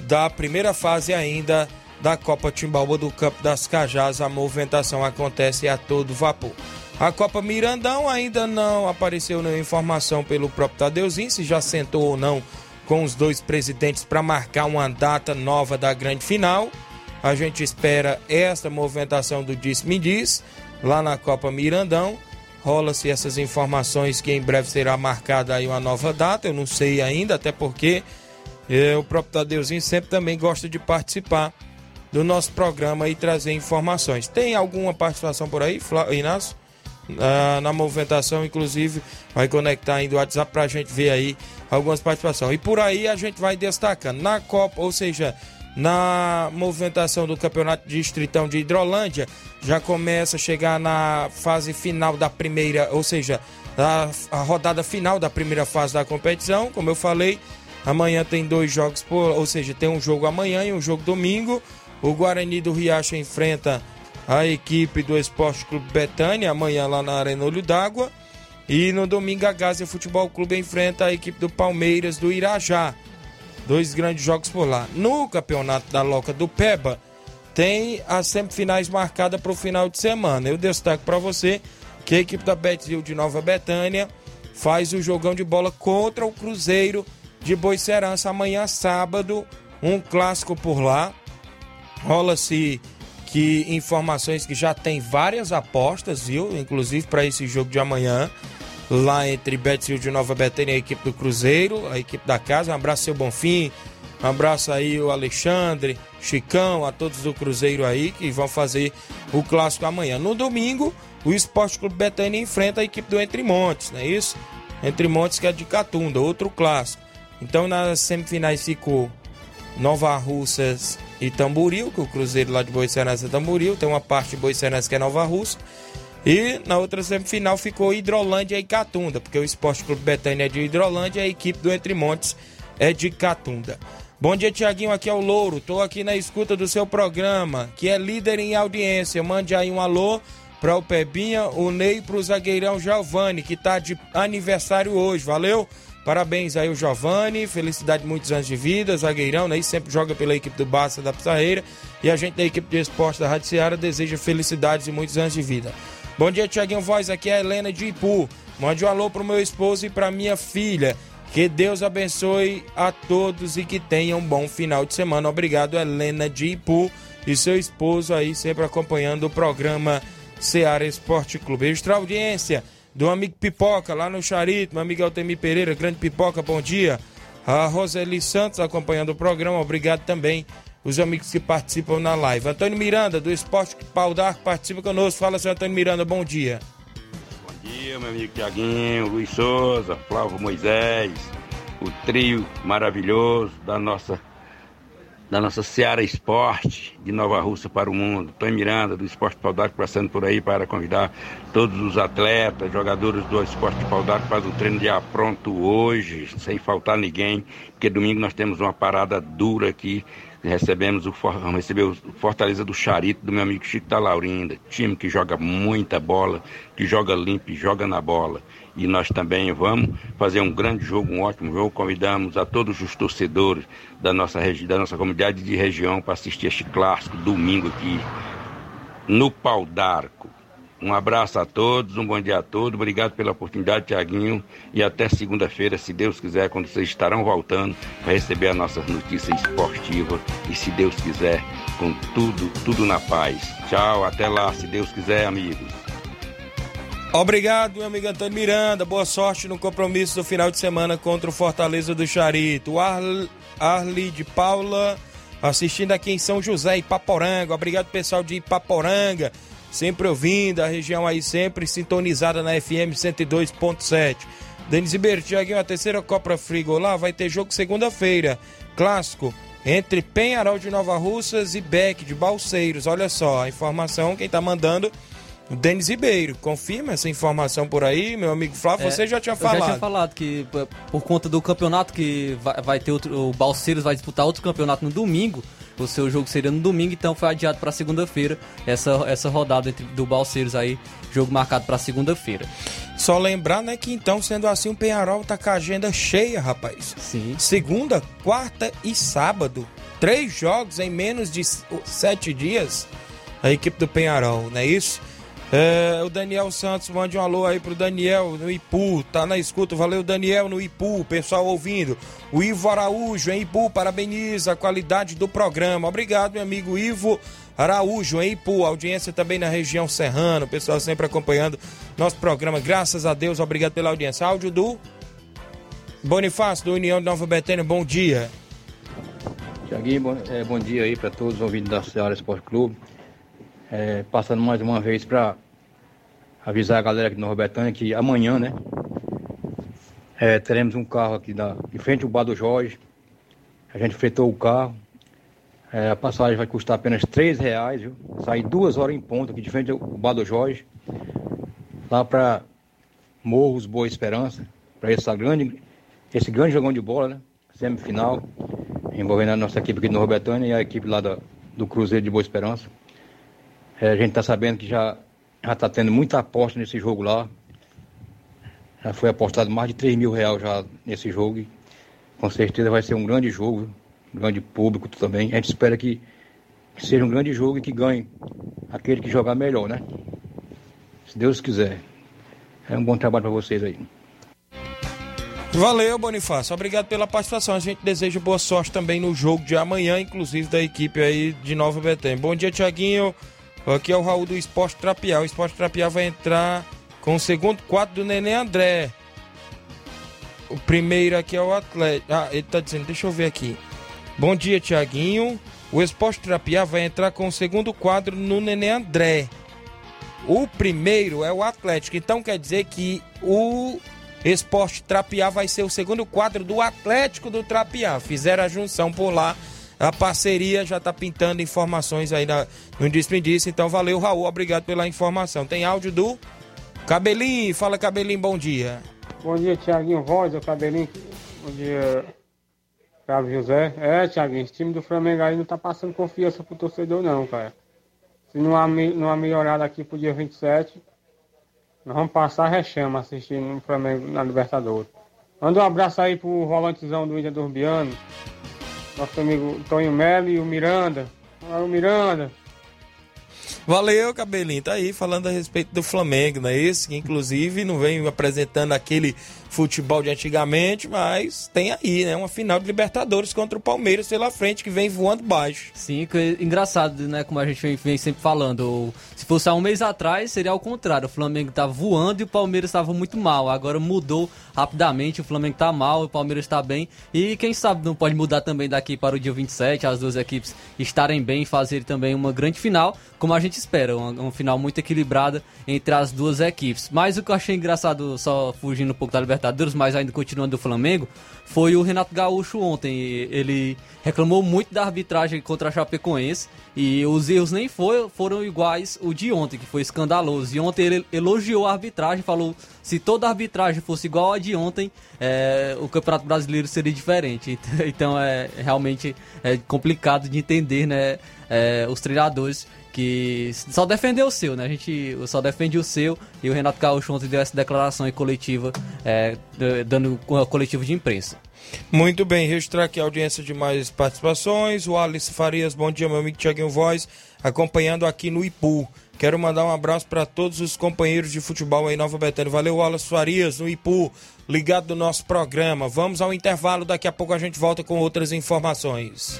da primeira fase ainda da Copa Timbaúba do Campo das Cajás. A movimentação acontece a todo vapor. A Copa Mirandão ainda não apareceu nenhuma informação pelo próprio Tadeuzinho, se já sentou ou não com os dois presidentes para marcar uma data nova da grande final. A gente espera esta movimentação do Diz-me Diz lá na Copa Mirandão. Rola-se essas informações que em breve será marcada aí uma nova data. Eu não sei ainda, até porque eh, o próprio Tadeuzinho sempre também gosta de participar do nosso programa e trazer informações. Tem alguma participação por aí, Inácio? Uh, na movimentação, inclusive vai conectar ainda o WhatsApp para a gente ver aí algumas participações. E por aí a gente vai destacando. Na Copa, ou seja, na movimentação do Campeonato Distritão de Hidrolândia, já começa a chegar na fase final da primeira, ou seja, a, a rodada final da primeira fase da competição. Como eu falei, amanhã tem dois jogos, por, ou seja, tem um jogo amanhã e um jogo domingo. O Guarani do Riacho enfrenta a equipe do Esporte Clube Betânia, amanhã lá na Arena Olho d'Água. E no domingo a Gásia Futebol Clube enfrenta a equipe do Palmeiras do Irajá. Dois grandes jogos por lá. No campeonato da Loca do Peba, tem as semifinais marcadas para o final de semana. Eu destaco para você que a equipe da Betzil de Nova Betânia faz o jogão de bola contra o Cruzeiro de Boicerança amanhã sábado, um clássico por lá. Rola-se que informações que já tem várias apostas, viu? Inclusive para esse jogo de amanhã, lá entre Betis de Nova Betânia e a equipe do Cruzeiro, a equipe da casa. Um abraço, seu Bonfim. Um abraço aí o Alexandre, Chicão, a todos do Cruzeiro aí que vão fazer o clássico amanhã. No domingo, o Esporte Clube Betânia enfrenta a equipe do Entre Montes, não é isso? Entre Montes que é de Catunda, outro clássico. Então nas semifinais ficou Nova Russas e Tamboril, que o Cruzeiro lá de Boicerança é Tamboril, tem uma parte de Boicerança que é Nova Russa. E na outra semifinal ficou Hidrolândia e Catunda, porque o Esporte Clube Betânia é de Hidrolândia e a equipe do Entre Montes é de Catunda. Bom dia, Tiaguinho. Aqui é o Louro. Tô aqui na escuta do seu programa, que é líder em audiência. Mande aí um alô para o Pebinha, o Ney e pro zagueirão Giovanni, que tá de aniversário hoje. Valeu? Parabéns aí o Giovanni, felicidade muitos anos de vida, zagueirão, né? E sempre joga pela equipe do Barça da Pizarreira. E a gente da equipe de esporte da Rádio Ceará deseja felicidades e muitos anos de vida. Bom dia, Tiaguinho Voz, aqui é a Helena de Ipu. Mande um alô pro meu esposo e pra minha filha. Que Deus abençoe a todos e que tenham um bom final de semana. Obrigado, Helena de Ipu e seu esposo aí sempre acompanhando o programa Ceará Esporte Clube. Extra audiência do amigo Pipoca lá no Charito, meu amigo Altemir Pereira, grande Pipoca, bom dia. A Roseli Santos acompanhando o programa, obrigado também os amigos que participam na live. Antônio Miranda, do Esporte Pau d'Arco, participa conosco. Fala, seu Antônio Miranda, bom dia. Bom dia, meu amigo Tiaguinho, Luiz Souza, Flávio Moisés, o trio maravilhoso da nossa da nossa Seara Esporte de Nova Rússia para o mundo. Tony Miranda, do Esporte Pau d'Arco, passando por aí para convidar todos os atletas, jogadores do Esporte Pau d'Arco para o treino de pronto hoje, sem faltar ninguém, porque domingo nós temos uma parada dura aqui. Recebemos o, o Fortaleza do Charito, do meu amigo Chico da Laurinda, time que joga muita bola, que joga limpo joga na bola e nós também vamos fazer um grande jogo, um ótimo jogo. Convidamos a todos os torcedores da nossa, da nossa comunidade de região para assistir este clássico domingo aqui no Pau d'Arco. Um abraço a todos, um bom dia a todos. Obrigado pela oportunidade, Tiaguinho. E até segunda-feira, se Deus quiser, quando vocês estarão voltando para receber a nossa notícia esportiva. E se Deus quiser, com tudo, tudo na paz. Tchau, até lá, se Deus quiser, amigos. Obrigado, meu amigo Antônio Miranda. Boa sorte no compromisso do final de semana contra o Fortaleza do Charito. O Arli de Paula assistindo aqui em São José, Ipaporanga. Obrigado, pessoal de Ipaporanga. Sempre ouvindo, a região aí sempre sintonizada na FM 102.7. Denis Tiaguinho, a terceira Copa Frigolá vai ter jogo segunda-feira. Clássico entre Penharol de Nova Russas e Beck de Balseiros. Olha só, a informação, quem tá mandando Denis Ribeiro, confirma essa informação por aí, meu amigo Flávio, é, você já tinha falado. já tinha falado que por conta do campeonato que vai, vai ter outro, o Balseiros vai disputar outro campeonato no domingo, o seu jogo seria no domingo, então foi adiado para segunda-feira essa, essa rodada entre, do Balseiros aí, jogo marcado para segunda-feira. Só lembrar, né, que então, sendo assim, o Penharol tá com a agenda cheia, rapaz. Sim. Segunda, quarta e sábado. Três jogos em menos de sete dias. A equipe do Penharol, não é isso? É, o Daniel Santos, mande um alô aí pro Daniel no Ipu, tá na escuta. Valeu, Daniel no Ipu, pessoal ouvindo. O Ivo Araújo em Ipu, parabeniza a qualidade do programa. Obrigado, meu amigo Ivo Araújo em Ipu, audiência também na região serrana, o pessoal sempre acompanhando nosso programa. Graças a Deus, obrigado pela audiência. Áudio do Bonifácio, do União de Nova Betânia, bom dia. Tiaguinho, bom, é, bom dia aí para todos os ouvintes da Ceará Esporte Clube. É, passando mais uma vez para avisar a galera aqui de Nova que amanhã, né? É, teremos um carro aqui da, de frente ao Bar do Jorge. A gente fretou o carro. É, a passagem vai custar apenas R$ reais, viu? Sair duas horas em ponto aqui de frente ao Bar do Jorge. Lá para Morros Boa Esperança. Para esse grande, esse grande jogão de bola, né? Semifinal. Envolvendo a nossa equipe aqui de Nova e a equipe lá da, do Cruzeiro de Boa Esperança. É, a gente está sabendo que já está tendo muita aposta nesse jogo lá. Já foi apostado mais de 3 mil reais já nesse jogo. Com certeza vai ser um grande jogo, um grande público também. A gente espera que seja um grande jogo e que ganhe aquele que jogar melhor, né? Se Deus quiser. É um bom trabalho para vocês aí. Valeu, Bonifácio. Obrigado pela participação. A gente deseja boa sorte também no jogo de amanhã, inclusive da equipe aí de Nova Betém. Bom dia, Tiaguinho. Aqui é o Raul do Esporte Trapial. O Esporte Trapial vai entrar com o segundo quadro do Nenê André. O primeiro aqui é o Atlético. Ah, ele tá dizendo, deixa eu ver aqui. Bom dia, Tiaguinho. O Esporte Trapial vai entrar com o segundo quadro no Nenê André. O primeiro é o Atlético. Então quer dizer que o Esporte Trapiá vai ser o segundo quadro do Atlético do Trapiá. Fizeram a junção por lá a parceria já está pintando informações aí na, no Despedice. Então, valeu, Raul. Obrigado pela informação. Tem áudio do Cabelinho. Fala, Cabelinho, bom dia. Bom dia, Tiaguinho Voz, o Cabelinho. Bom dia, Flávio José. É, Tiaguinho, esse time do Flamengo aí não tá passando confiança pro torcedor, não, cara. Se não há, não há melhorada aqui pro dia 27, nós vamos passar rechama assistindo o Flamengo na Libertadores. Manda um abraço aí pro volantezão do Índia do Urbiano, nosso amigo Tonho Melo e o Miranda. Olha o Miranda. Valeu, Cabelinho. Tá aí falando a respeito do Flamengo, não é isso? Que inclusive não vem apresentando aquele futebol de antigamente, mas tem aí, né? Uma final de Libertadores contra o Palmeiras pela frente, que vem voando baixo. Sim, que é engraçado, né? Como a gente vem, vem, sempre falando. Se fosse há um mês atrás, seria ao contrário. O Flamengo estava voando e o Palmeiras estava muito mal. Agora mudou rapidamente, o Flamengo está mal, o Palmeiras está bem. E quem sabe não pode mudar também daqui para o dia 27, as duas equipes estarem bem e fazer também uma grande final, como a gente espera. Uma, uma final muito equilibrada entre as duas equipes. Mas o que eu achei engraçado, só fugindo um pouco da Libertadores, Libertadores, mas ainda continuando do Flamengo, foi o Renato Gaúcho ontem. Ele reclamou muito da arbitragem contra a Chapecoense e os erros nem foi, foram iguais o de ontem, que foi escandaloso. E ontem ele elogiou a arbitragem, falou se toda a arbitragem fosse igual a de ontem, é, o Campeonato Brasileiro seria diferente. Então é realmente é complicado de entender, né? É, os treinadores que só defendeu o seu, né? A gente só defende o seu e o Renato Gaúcho ontem deu essa declaração coletiva, é, dando uma coletiva de imprensa. Muito bem, registrar aqui a audiência de mais participações. O Alice Farias, bom dia, meu amigo Tiaguinho Voz, acompanhando aqui no Ipu. Quero mandar um abraço para todos os companheiros de futebol aí Nova Betânia. Valeu, Alice Farias, no Ipu, ligado no nosso programa. Vamos ao intervalo, daqui a pouco a gente volta com outras informações.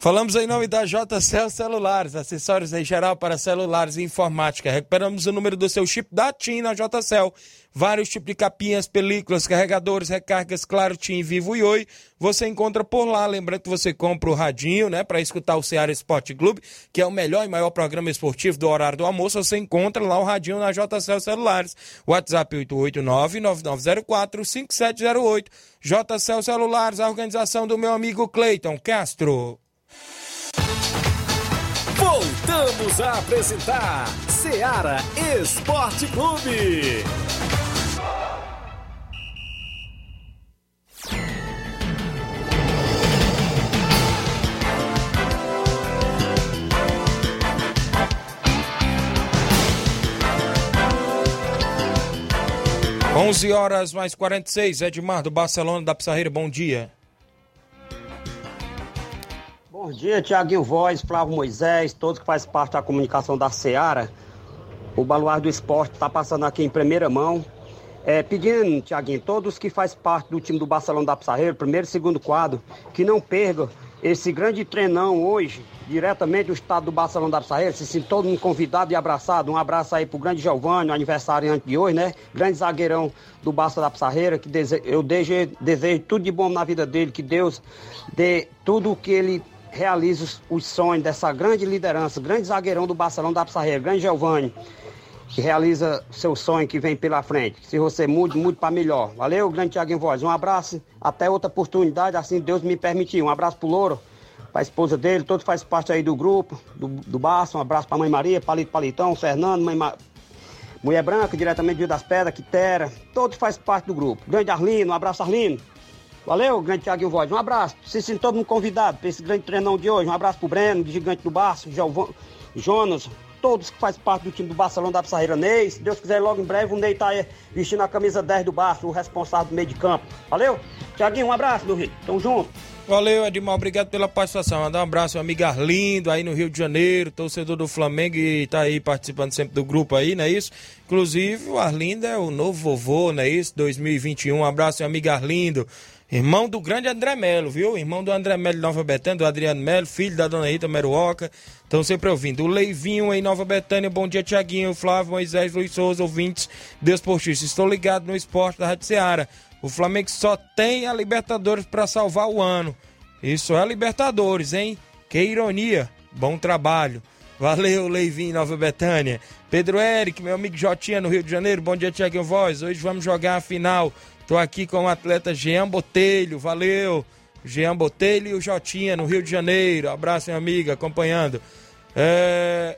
Falamos em nome da JCL Celulares, acessórios em geral para celulares e informática. Recuperamos o número do seu chip da TIM na JCL. Vários tipos de capinhas, películas, carregadores, recargas, claro, TIM, Vivo e Oi. Você encontra por lá. Lembrando que você compra o radinho, né, para escutar o Ceará Esporte Clube, que é o melhor e maior programa esportivo do horário do almoço. Você encontra lá o radinho na JCL Celulares. WhatsApp 889-9904-5708. JCL Celulares, a organização do meu amigo Cleiton Castro. Voltamos a apresentar Seara Esporte Clube. Onze horas mais 46, Edmar do Barcelona da Pissarreira, bom dia. Bom dia, Tiaguinho Voz, Flávio Moisés, todos que fazem parte da comunicação da Seara. O Baluar do Esporte está passando aqui em primeira mão. É, pedindo, Tiaguinho, todos que fazem parte do time do Barcelona da Pissarreira, primeiro e segundo quadro, que não percam esse grande treinão hoje, diretamente do estado do Barcelona da Pissarreira, se sinto todo mundo convidado e abraçado. Um abraço aí pro grande Giovanni, aniversariante de hoje, né? Grande zagueirão do Barça da Pissarreira, que dese... eu desejo, desejo tudo de bom na vida dele, que Deus dê tudo o que ele realize os, os sonhos dessa grande liderança, grande zagueirão do Barcelona da Pissarreira, grande Giovanni que realiza seu sonho que vem pela frente. Se você mude, mude para melhor. Valeu, grande Tiaguinho Voz. Um abraço, até outra oportunidade, assim Deus me permitir. Um abraço pro Louro, pra esposa dele, todos faz parte aí do grupo, do, do Barça. Um abraço pra mãe Maria, Palito Palitão, Fernando, mãe Ma... Mulher Branca, diretamente do Rio das Pedras, Quitera, todos faz parte do grupo. Grande Arlino, um abraço Arlino. Valeu, grande Tiaguinho Voz. Um abraço. Se sinta todo mundo convidado para esse grande treinão de hoje. Um abraço pro Breno, gigante do Barça, Jonas, todos que fazem parte do time do Barcelona da Pissarreira. Ney, se Deus quiser, logo em breve o Ney tá aí vestindo a camisa 10 do Barça, o responsável do meio de campo. Valeu? Tiaguinho, um abraço, meu Rio. Tamo junto. Valeu, Edmar. Obrigado pela participação. Mandar um abraço ao amigo Arlindo aí no Rio de Janeiro, torcedor do Flamengo e tá aí participando sempre do grupo aí, não é isso? Inclusive, o Arlindo é o novo vovô, não é isso? 2021. Um abraço, meu amigo Arlindo. Irmão do grande André Melo, viu? Irmão do André Melo de Nova Betânia, do Adriano Melo, filho da dona Rita Meruoca. Estão sempre ouvindo. O Leivinho em Nova Betânia, bom dia, Tiaguinho, Flávio, Moisés, Luiz Souza, ouvintes, Deus Postiço. Estou ligado no esporte da Rádio Seara. O Flamengo só tem a Libertadores para salvar o ano. Isso é a Libertadores, hein? Que ironia. Bom trabalho. Valeu, Leivinho, Nova Betânia. Pedro Eric, meu amigo Jotinha no Rio de Janeiro. Bom dia, Tiaguinho Voz. Hoje vamos jogar a final Tô aqui com o atleta Jean Botelho, valeu. Jean Botelho e o Jotinha no Rio de Janeiro. Abraço, minha amiga, acompanhando. É...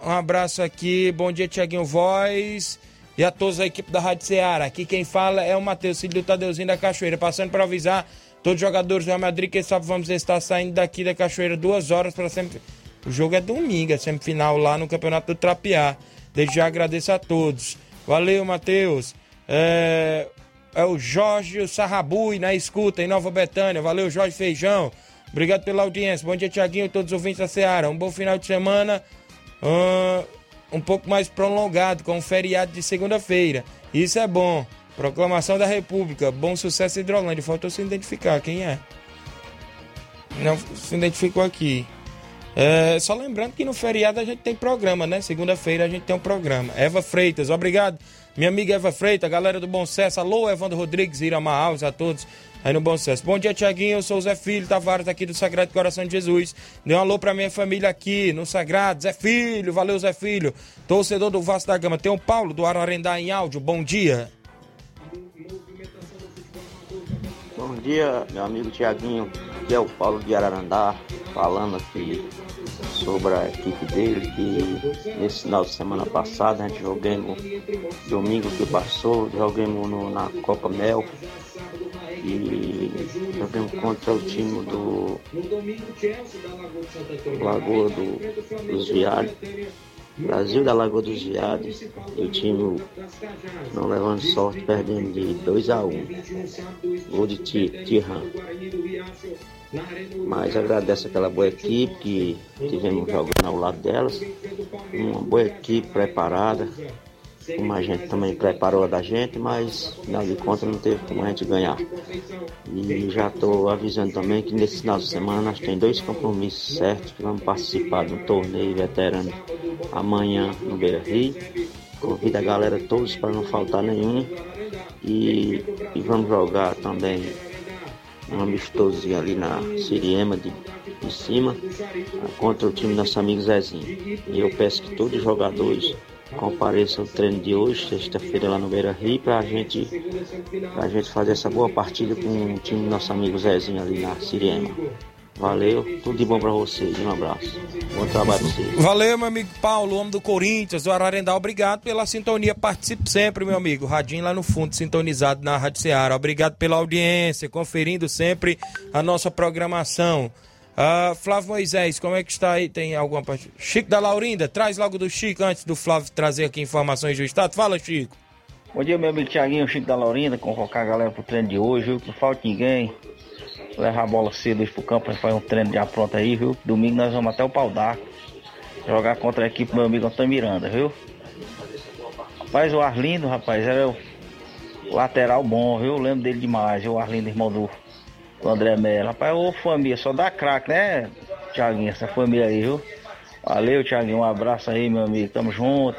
Um abraço aqui, bom dia, Tiaguinho Voz. E a todos da equipe da Rádio Ceará. Aqui quem fala é o Matheus, filho do Tadeuzinho da Cachoeira. Passando para avisar todos os jogadores do Real Madrid que sabe vamos estar saindo daqui da Cachoeira duas horas para sempre. O jogo é domingo, é semifinal lá no Campeonato do Trapiá. Desde já agradeço a todos. Valeu, Matheus. É é o Jorge Sarrabui na escuta em Nova Betânia. Valeu, Jorge Feijão. Obrigado pela audiência. Bom dia, Tiaguinho, todos os ouvintes da Seara. Um bom final de semana. Uh, um pouco mais prolongado, com o feriado de segunda-feira. Isso é bom. Proclamação da República. Bom sucesso Hidrolândia. Faltou se identificar. Quem é? Não se identificou aqui. É, só lembrando que no feriado a gente tem programa, né? Segunda-feira a gente tem um programa. Eva Freitas, obrigado. Minha amiga Eva Freitas, galera do Bom Sucesso. Alô, Evandro Rodrigues, Irama Alves, a todos aí no Bom Sucesso. Bom dia, Tiaguinho. Eu sou o Zé Filho Tavares aqui do Sagrado Coração de Jesus. Dê um alô pra minha família aqui no Sagrado. Zé Filho, valeu, Zé Filho. Torcedor do Vasco da Gama. Tem o Paulo do Ararendá em áudio. Bom dia. Bom dia, meu amigo Tiaguinho. Aqui é o Paulo de Ararandá, falando aqui sobre a equipe dele, que nesse final de semana passada a gente jogamos domingo que passou, jogamos no, na Copa Mel e jogamos contra o time do Lagoa do, dos Viados. Brasil da Lagoa dos Viados e o time não levando sorte, perdendo de 2 a 1 um. Gol de Tirran. Mas agradeço aquela boa equipe que tivemos jogando ao lado delas. Uma boa equipe preparada, como a gente também preparou a da gente, mas final de contas não teve como a gente ganhar. E já estou avisando também que nesse final de semana nós temos dois compromissos certos que vamos participar do torneio veterano amanhã no Beira Rio. Convido a galera todos para não faltar nenhum. E, e vamos jogar também um amistoso ali na Siriema de, de cima contra o time nosso amigo Zezinho. E eu peço que todos os jogadores compareçam ao treino de hoje, sexta-feira lá no Beira Rio, para gente, a gente fazer essa boa partida com o time do nosso amigo Zezinho ali na Siriema. Valeu, tudo de bom pra vocês. Um abraço. Bom trabalho pra vocês. Valeu, meu amigo Paulo, homem do Corinthians, do Ararendá. Obrigado pela sintonia. Participe sempre, meu amigo. Radinho lá no fundo, sintonizado na Rádio Ceará. Obrigado pela audiência, conferindo sempre a nossa programação. Uh, Flávio Moisés, como é que está aí? Tem alguma parte? Chico da Laurinda, traz logo do Chico antes do Flávio trazer aqui informações do estado. Fala, Chico. Bom dia, meu amigo Tiaguinho, Chico da Laurinda, convocar a galera pro treino de hoje, viu? Não falta ninguém. Levar a bola cedo pro campo pra fazer um treino de apronta aí, viu? Domingo nós vamos até o pau d'arco. Jogar contra a equipe do meu amigo Antônio Miranda, viu? Rapaz, o Arlindo, rapaz, era o lateral bom, viu? Eu lembro dele demais? O Arlindo, irmão do do André Mello. Rapaz, ô família, só dá craque, né, Thiaguinho? Essa família aí, viu? Valeu, Thiaguinho. Um abraço aí, meu amigo. Tamo junto.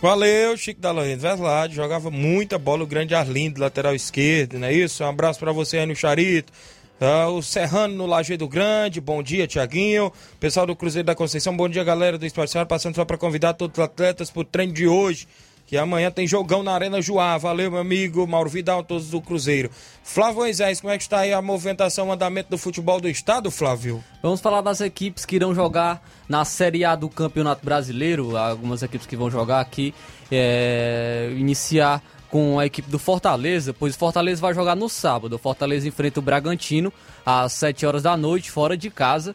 Valeu, Chico da. Verdade, jogava muita bola o grande Arlindo, lateral esquerdo, não é isso? Um abraço para você aí no Charito. Uh, o Serrano no Lajeado Grande, bom dia, Tiaguinho. Pessoal do Cruzeiro da Conceição, bom dia, galera do Esporte Senhora. Passando só para convidar todos os atletas para o treino de hoje, que amanhã tem jogão na Arena Joá. Valeu, meu amigo Mauro Vidal, todos do Cruzeiro. Flávio Moisés, como é que está aí a movimentação, o andamento do futebol do estado, Flávio? Vamos falar das equipes que irão jogar na Série A do Campeonato Brasileiro. Algumas equipes que vão jogar aqui. É, iniciar com a equipe do Fortaleza, pois o Fortaleza vai jogar no sábado. O Fortaleza enfrenta o Bragantino às 7 horas da noite, fora de casa.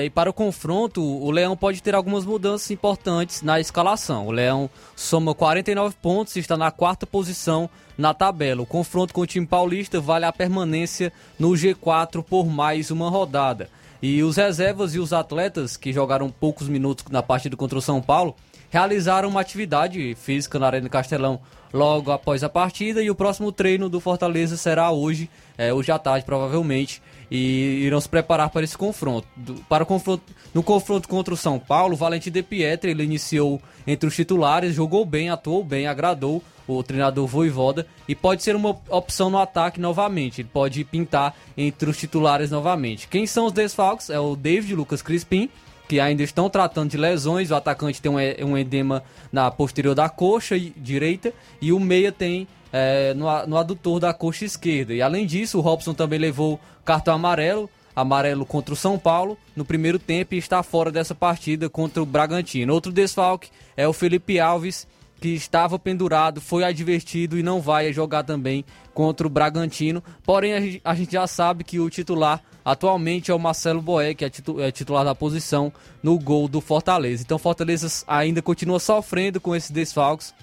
E para o confronto, o Leão pode ter algumas mudanças importantes na escalação. O Leão soma 49 pontos e está na quarta posição na tabela. O confronto com o time paulista vale a permanência no G4 por mais uma rodada. E os reservas e os atletas que jogaram poucos minutos na partida contra o São Paulo realizaram uma atividade física na Arena Castelão logo após a partida e o próximo treino do Fortaleza será hoje, é, hoje à tarde provavelmente, e irão se preparar para esse confronto. Do, para o confronto. No confronto contra o São Paulo, Valentim De Pietri ele iniciou entre os titulares, jogou bem, atuou bem, agradou o treinador Voivoda e pode ser uma opção no ataque novamente. Ele pode pintar entre os titulares novamente. Quem são os desfalques? É o David Lucas Crispim, que ainda estão tratando de lesões. O atacante tem um edema na posterior da coxa direita e o meia tem é, no, no adutor da coxa esquerda. E além disso, o Robson também levou cartão amarelo, amarelo contra o São Paulo no primeiro tempo e está fora dessa partida contra o Bragantino. Outro desfalque é o Felipe Alves, que estava pendurado, foi advertido e não vai jogar também contra o Bragantino. Porém, a gente já sabe que o titular atualmente é o Marcelo Boé, que é, é titular da posição no gol do Fortaleza. Então, Fortaleza ainda continua sofrendo com esses desfalques,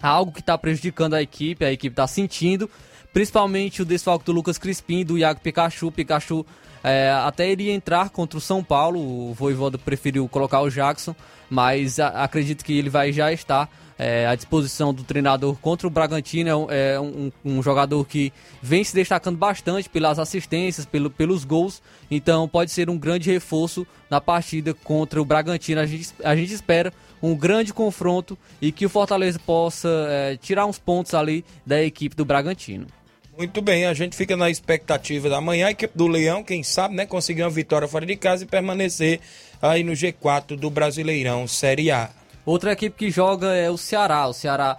algo que está prejudicando a equipe, a equipe está sentindo, principalmente o desfalque do Lucas Crispim, do Iago Pikachu. Pikachu é, até iria entrar contra o São Paulo, o Voivoda preferiu colocar o Jackson, mas a, acredito que ele vai já estar é, à disposição do treinador contra o Bragantino. É, é um, um, jogador que vem se destacando bastante pelas assistências, pelo, pelos gols. Então pode ser um grande reforço na partida contra o Bragantino. A gente, a gente espera um grande confronto e que o Fortaleza possa é, tirar uns pontos ali da equipe do Bragantino. Muito bem, a gente fica na expectativa da manhã, equipe do Leão, quem sabe, né, conseguir uma vitória fora de casa e permanecer aí no G4 do Brasileirão Série A. Outra equipe que joga é o Ceará. O Ceará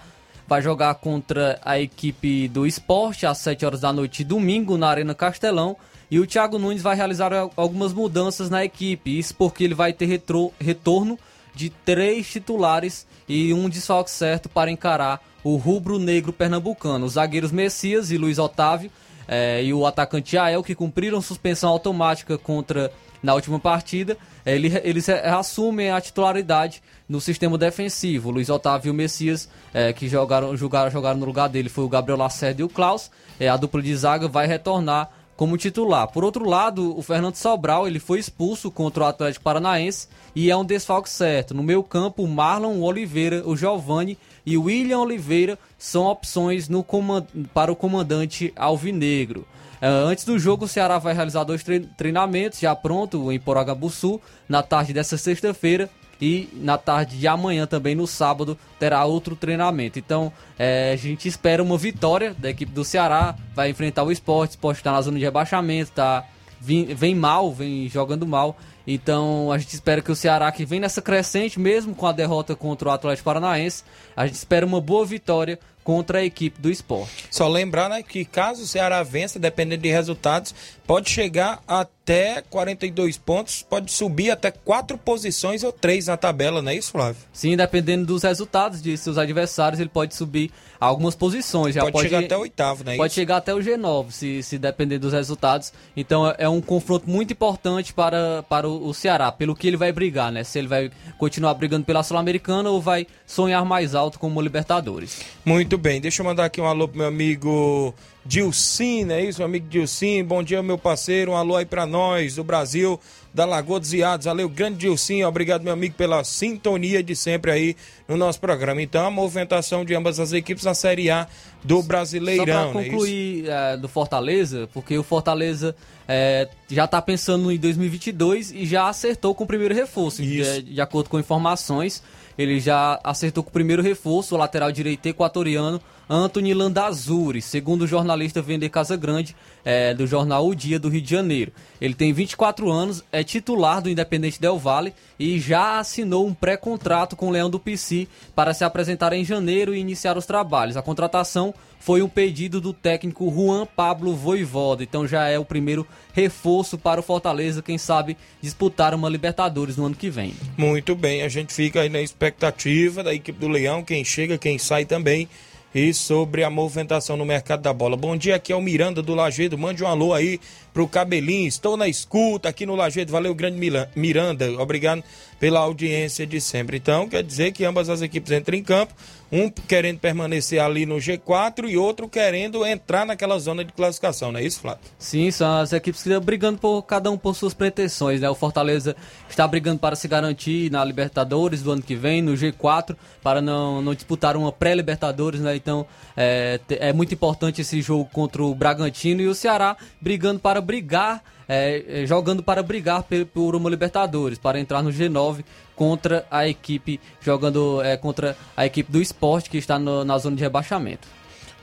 vai jogar contra a equipe do esporte às 7 horas da noite, domingo, na Arena Castelão. E o Thiago Nunes vai realizar algumas mudanças na equipe. Isso porque ele vai ter retro, retorno de três titulares e um desfalque certo para encarar o rubro-negro pernambucano. Os zagueiros Messias e Luiz Otávio eh, e o atacante Ael, que cumpriram suspensão automática contra na última partida, ele, eles assumem a titularidade no sistema defensivo. Luiz Otávio e o Messias, é, que jogaram, jogaram, jogaram no lugar dele, foi o Gabriel Lacerda e o Klaus. É, a dupla de zaga vai retornar como titular. Por outro lado, o Fernando Sobral ele foi expulso contra o Atlético Paranaense e é um desfalque certo. No meio campo, o Marlon Oliveira, o Giovani e o William Oliveira são opções no comand... para o comandante Alvinegro. É, antes do jogo, o Ceará vai realizar dois treinamentos já pronto em Poragabuçu na tarde dessa sexta-feira e na tarde de amanhã também no sábado terá outro treinamento. Então é, a gente espera uma vitória da equipe do Ceará, vai enfrentar o esporte, o esporte está na zona de rebaixamento, tá, vem, vem mal, vem jogando mal. Então a gente espera que o Ceará, que vem nessa crescente, mesmo com a derrota contra o Atlético Paranaense, a gente espera uma boa vitória contra a equipe do esporte. Só lembrar né, que caso o Ceará vença, dependendo de resultados, pode chegar até 42 pontos, pode subir até quatro posições ou três na tabela, não é isso, Flávio? Sim, dependendo dos resultados de seus adversários, ele pode subir algumas posições. Já pode, pode chegar até o oitavo, né? Pode chegar até o G9, se, se depender dos resultados. Então é um confronto muito importante para, para o, o Ceará, pelo que ele vai brigar, né? Se ele vai continuar brigando pela Sul-Americana ou vai sonhar mais alto como Libertadores. Muito bem, deixa eu mandar aqui um alô pro meu amigo Dilcim, é isso, meu amigo Dilcim? Bom dia, meu parceiro. Um alô aí pra nós do Brasil, da Lagoa dos Iados. Valeu, grande Dilcim. Obrigado, meu amigo, pela sintonia de sempre aí no nosso programa. Então, a movimentação de ambas as equipes na Série A do Brasileirão, Só pra concluir é, do Fortaleza, porque o Fortaleza é, já está pensando em 2022 e já acertou com o primeiro reforço. De, de, acordo com informações, ele já acertou com o primeiro reforço, o lateral direito equatoriano, Anthony Landazuri, segundo o jornalista Vender Casagrande, é, do jornal O Dia do Rio de Janeiro. Ele tem 24 anos, é titular do Independente Del Valle e já assinou um pré-contrato com o Leão do PC para se apresentar em janeiro e iniciar os trabalhos. A contratação foi um pedido do técnico Juan Pablo Voivoda, então já é o primeiro reforço para o Fortaleza, quem sabe disputar uma Libertadores no ano que vem. Muito bem, a gente fica aí na expectativa da equipe do Leão, quem chega, quem sai também e sobre a movimentação no mercado da bola. Bom dia, aqui é o Miranda do Lagedo. Mande um alô aí pro Cabelinho. Estou na escuta aqui no Lagedo. Valeu, grande Miranda. Obrigado pela audiência de sempre. Então, quer dizer que ambas as equipes entram em campo um querendo permanecer ali no G4 e outro querendo entrar naquela zona de classificação, não é isso, Flávio? Sim, são as equipes que estão brigando por cada um por suas pretensões, né? O Fortaleza está brigando para se garantir na Libertadores do ano que vem, no G4, para não, não disputar uma pré-Libertadores, né? Então é, é muito importante esse jogo contra o Bragantino e o Ceará brigando para brigar é, jogando para brigar por uma Libertadores, para entrar no G9 contra a equipe, jogando é, contra a equipe do esporte que está no, na zona de rebaixamento.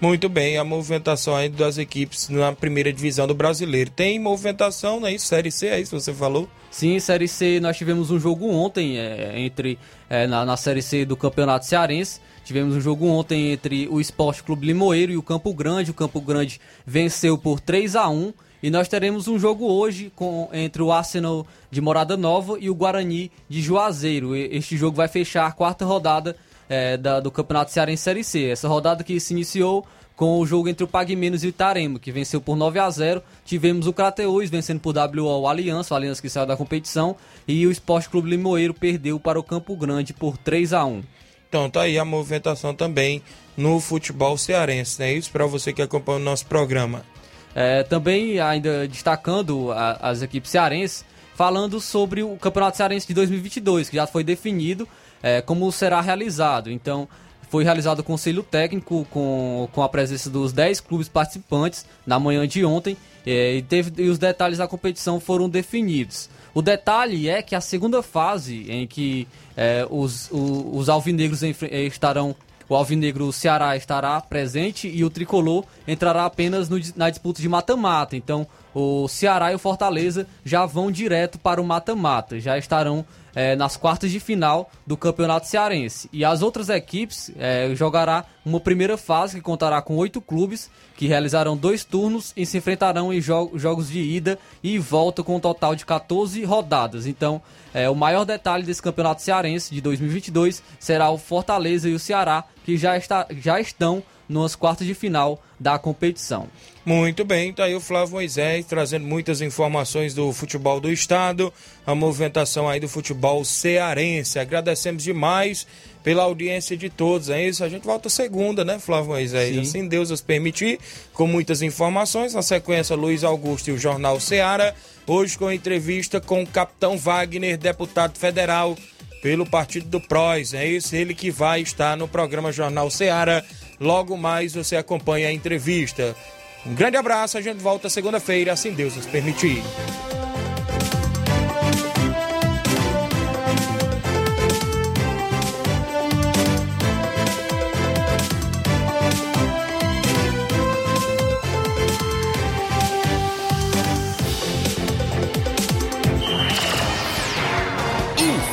Muito bem, a movimentação aí das equipes na primeira divisão do brasileiro. Tem movimentação, né? Isso, Série C, é isso que você falou? Sim, Série C, nós tivemos um jogo ontem é, entre é, na, na Série C do Campeonato Cearense. Tivemos um jogo ontem entre o Esporte Clube Limoeiro e o Campo Grande. O Campo Grande venceu por 3 a 1 e nós teremos um jogo hoje com, entre o Arsenal de Morada Nova e o Guarani de Juazeiro. Este jogo vai fechar a quarta rodada é, da, do Campeonato Cearense Série C. Essa rodada que se iniciou com o jogo entre o Pague Menos e o Itarema, que venceu por 9 a 0 Tivemos o Crateus vencendo por WO Aliança, o Aliança que saiu da competição. E o Esporte Clube Limoeiro perdeu para o Campo Grande por 3 a 1 Então tá aí a movimentação também no futebol cearense, né? Isso para você que acompanha o nosso programa. É, também, ainda destacando a, as equipes cearenses, falando sobre o Campeonato Cearense de 2022, que já foi definido é, como será realizado. Então, foi realizado o conselho técnico com, com a presença dos 10 clubes participantes na manhã de ontem é, e, teve, e os detalhes da competição foram definidos. O detalhe é que a segunda fase, em que é, os, os, os alvinegros estarão o Alvinegro Ceará estará presente e o Tricolor entrará apenas no, na disputa de mata-mata. Então, o Ceará e o Fortaleza já vão direto para o mata-mata, já estarão é, nas quartas de final do Campeonato Cearense. E as outras equipes é, jogará uma primeira fase que contará com oito clubes que realizarão dois turnos e se enfrentarão em jo jogos de ida e volta com um total de 14 rodadas. Então, é, o maior detalhe desse Campeonato Cearense de 2022 será o Fortaleza e o Ceará, que já, está, já estão nas quartas de final da competição. Muito bem, tá aí o Flávio Moisés trazendo muitas informações do futebol do estado, a movimentação aí do futebol cearense. Agradecemos demais pela audiência de todos, é isso? A gente volta segunda, né, Flávio Moisés? Sim. Assim Deus nos permitir, com muitas informações. Na sequência, Luiz Augusto e o Jornal Ceará. Hoje com entrevista com o capitão Wagner, deputado federal pelo partido do PROS. É isso, ele que vai estar no programa Jornal Ceará. Logo mais você acompanha a entrevista. Um grande abraço, a gente volta segunda-feira, assim Deus nos permitir.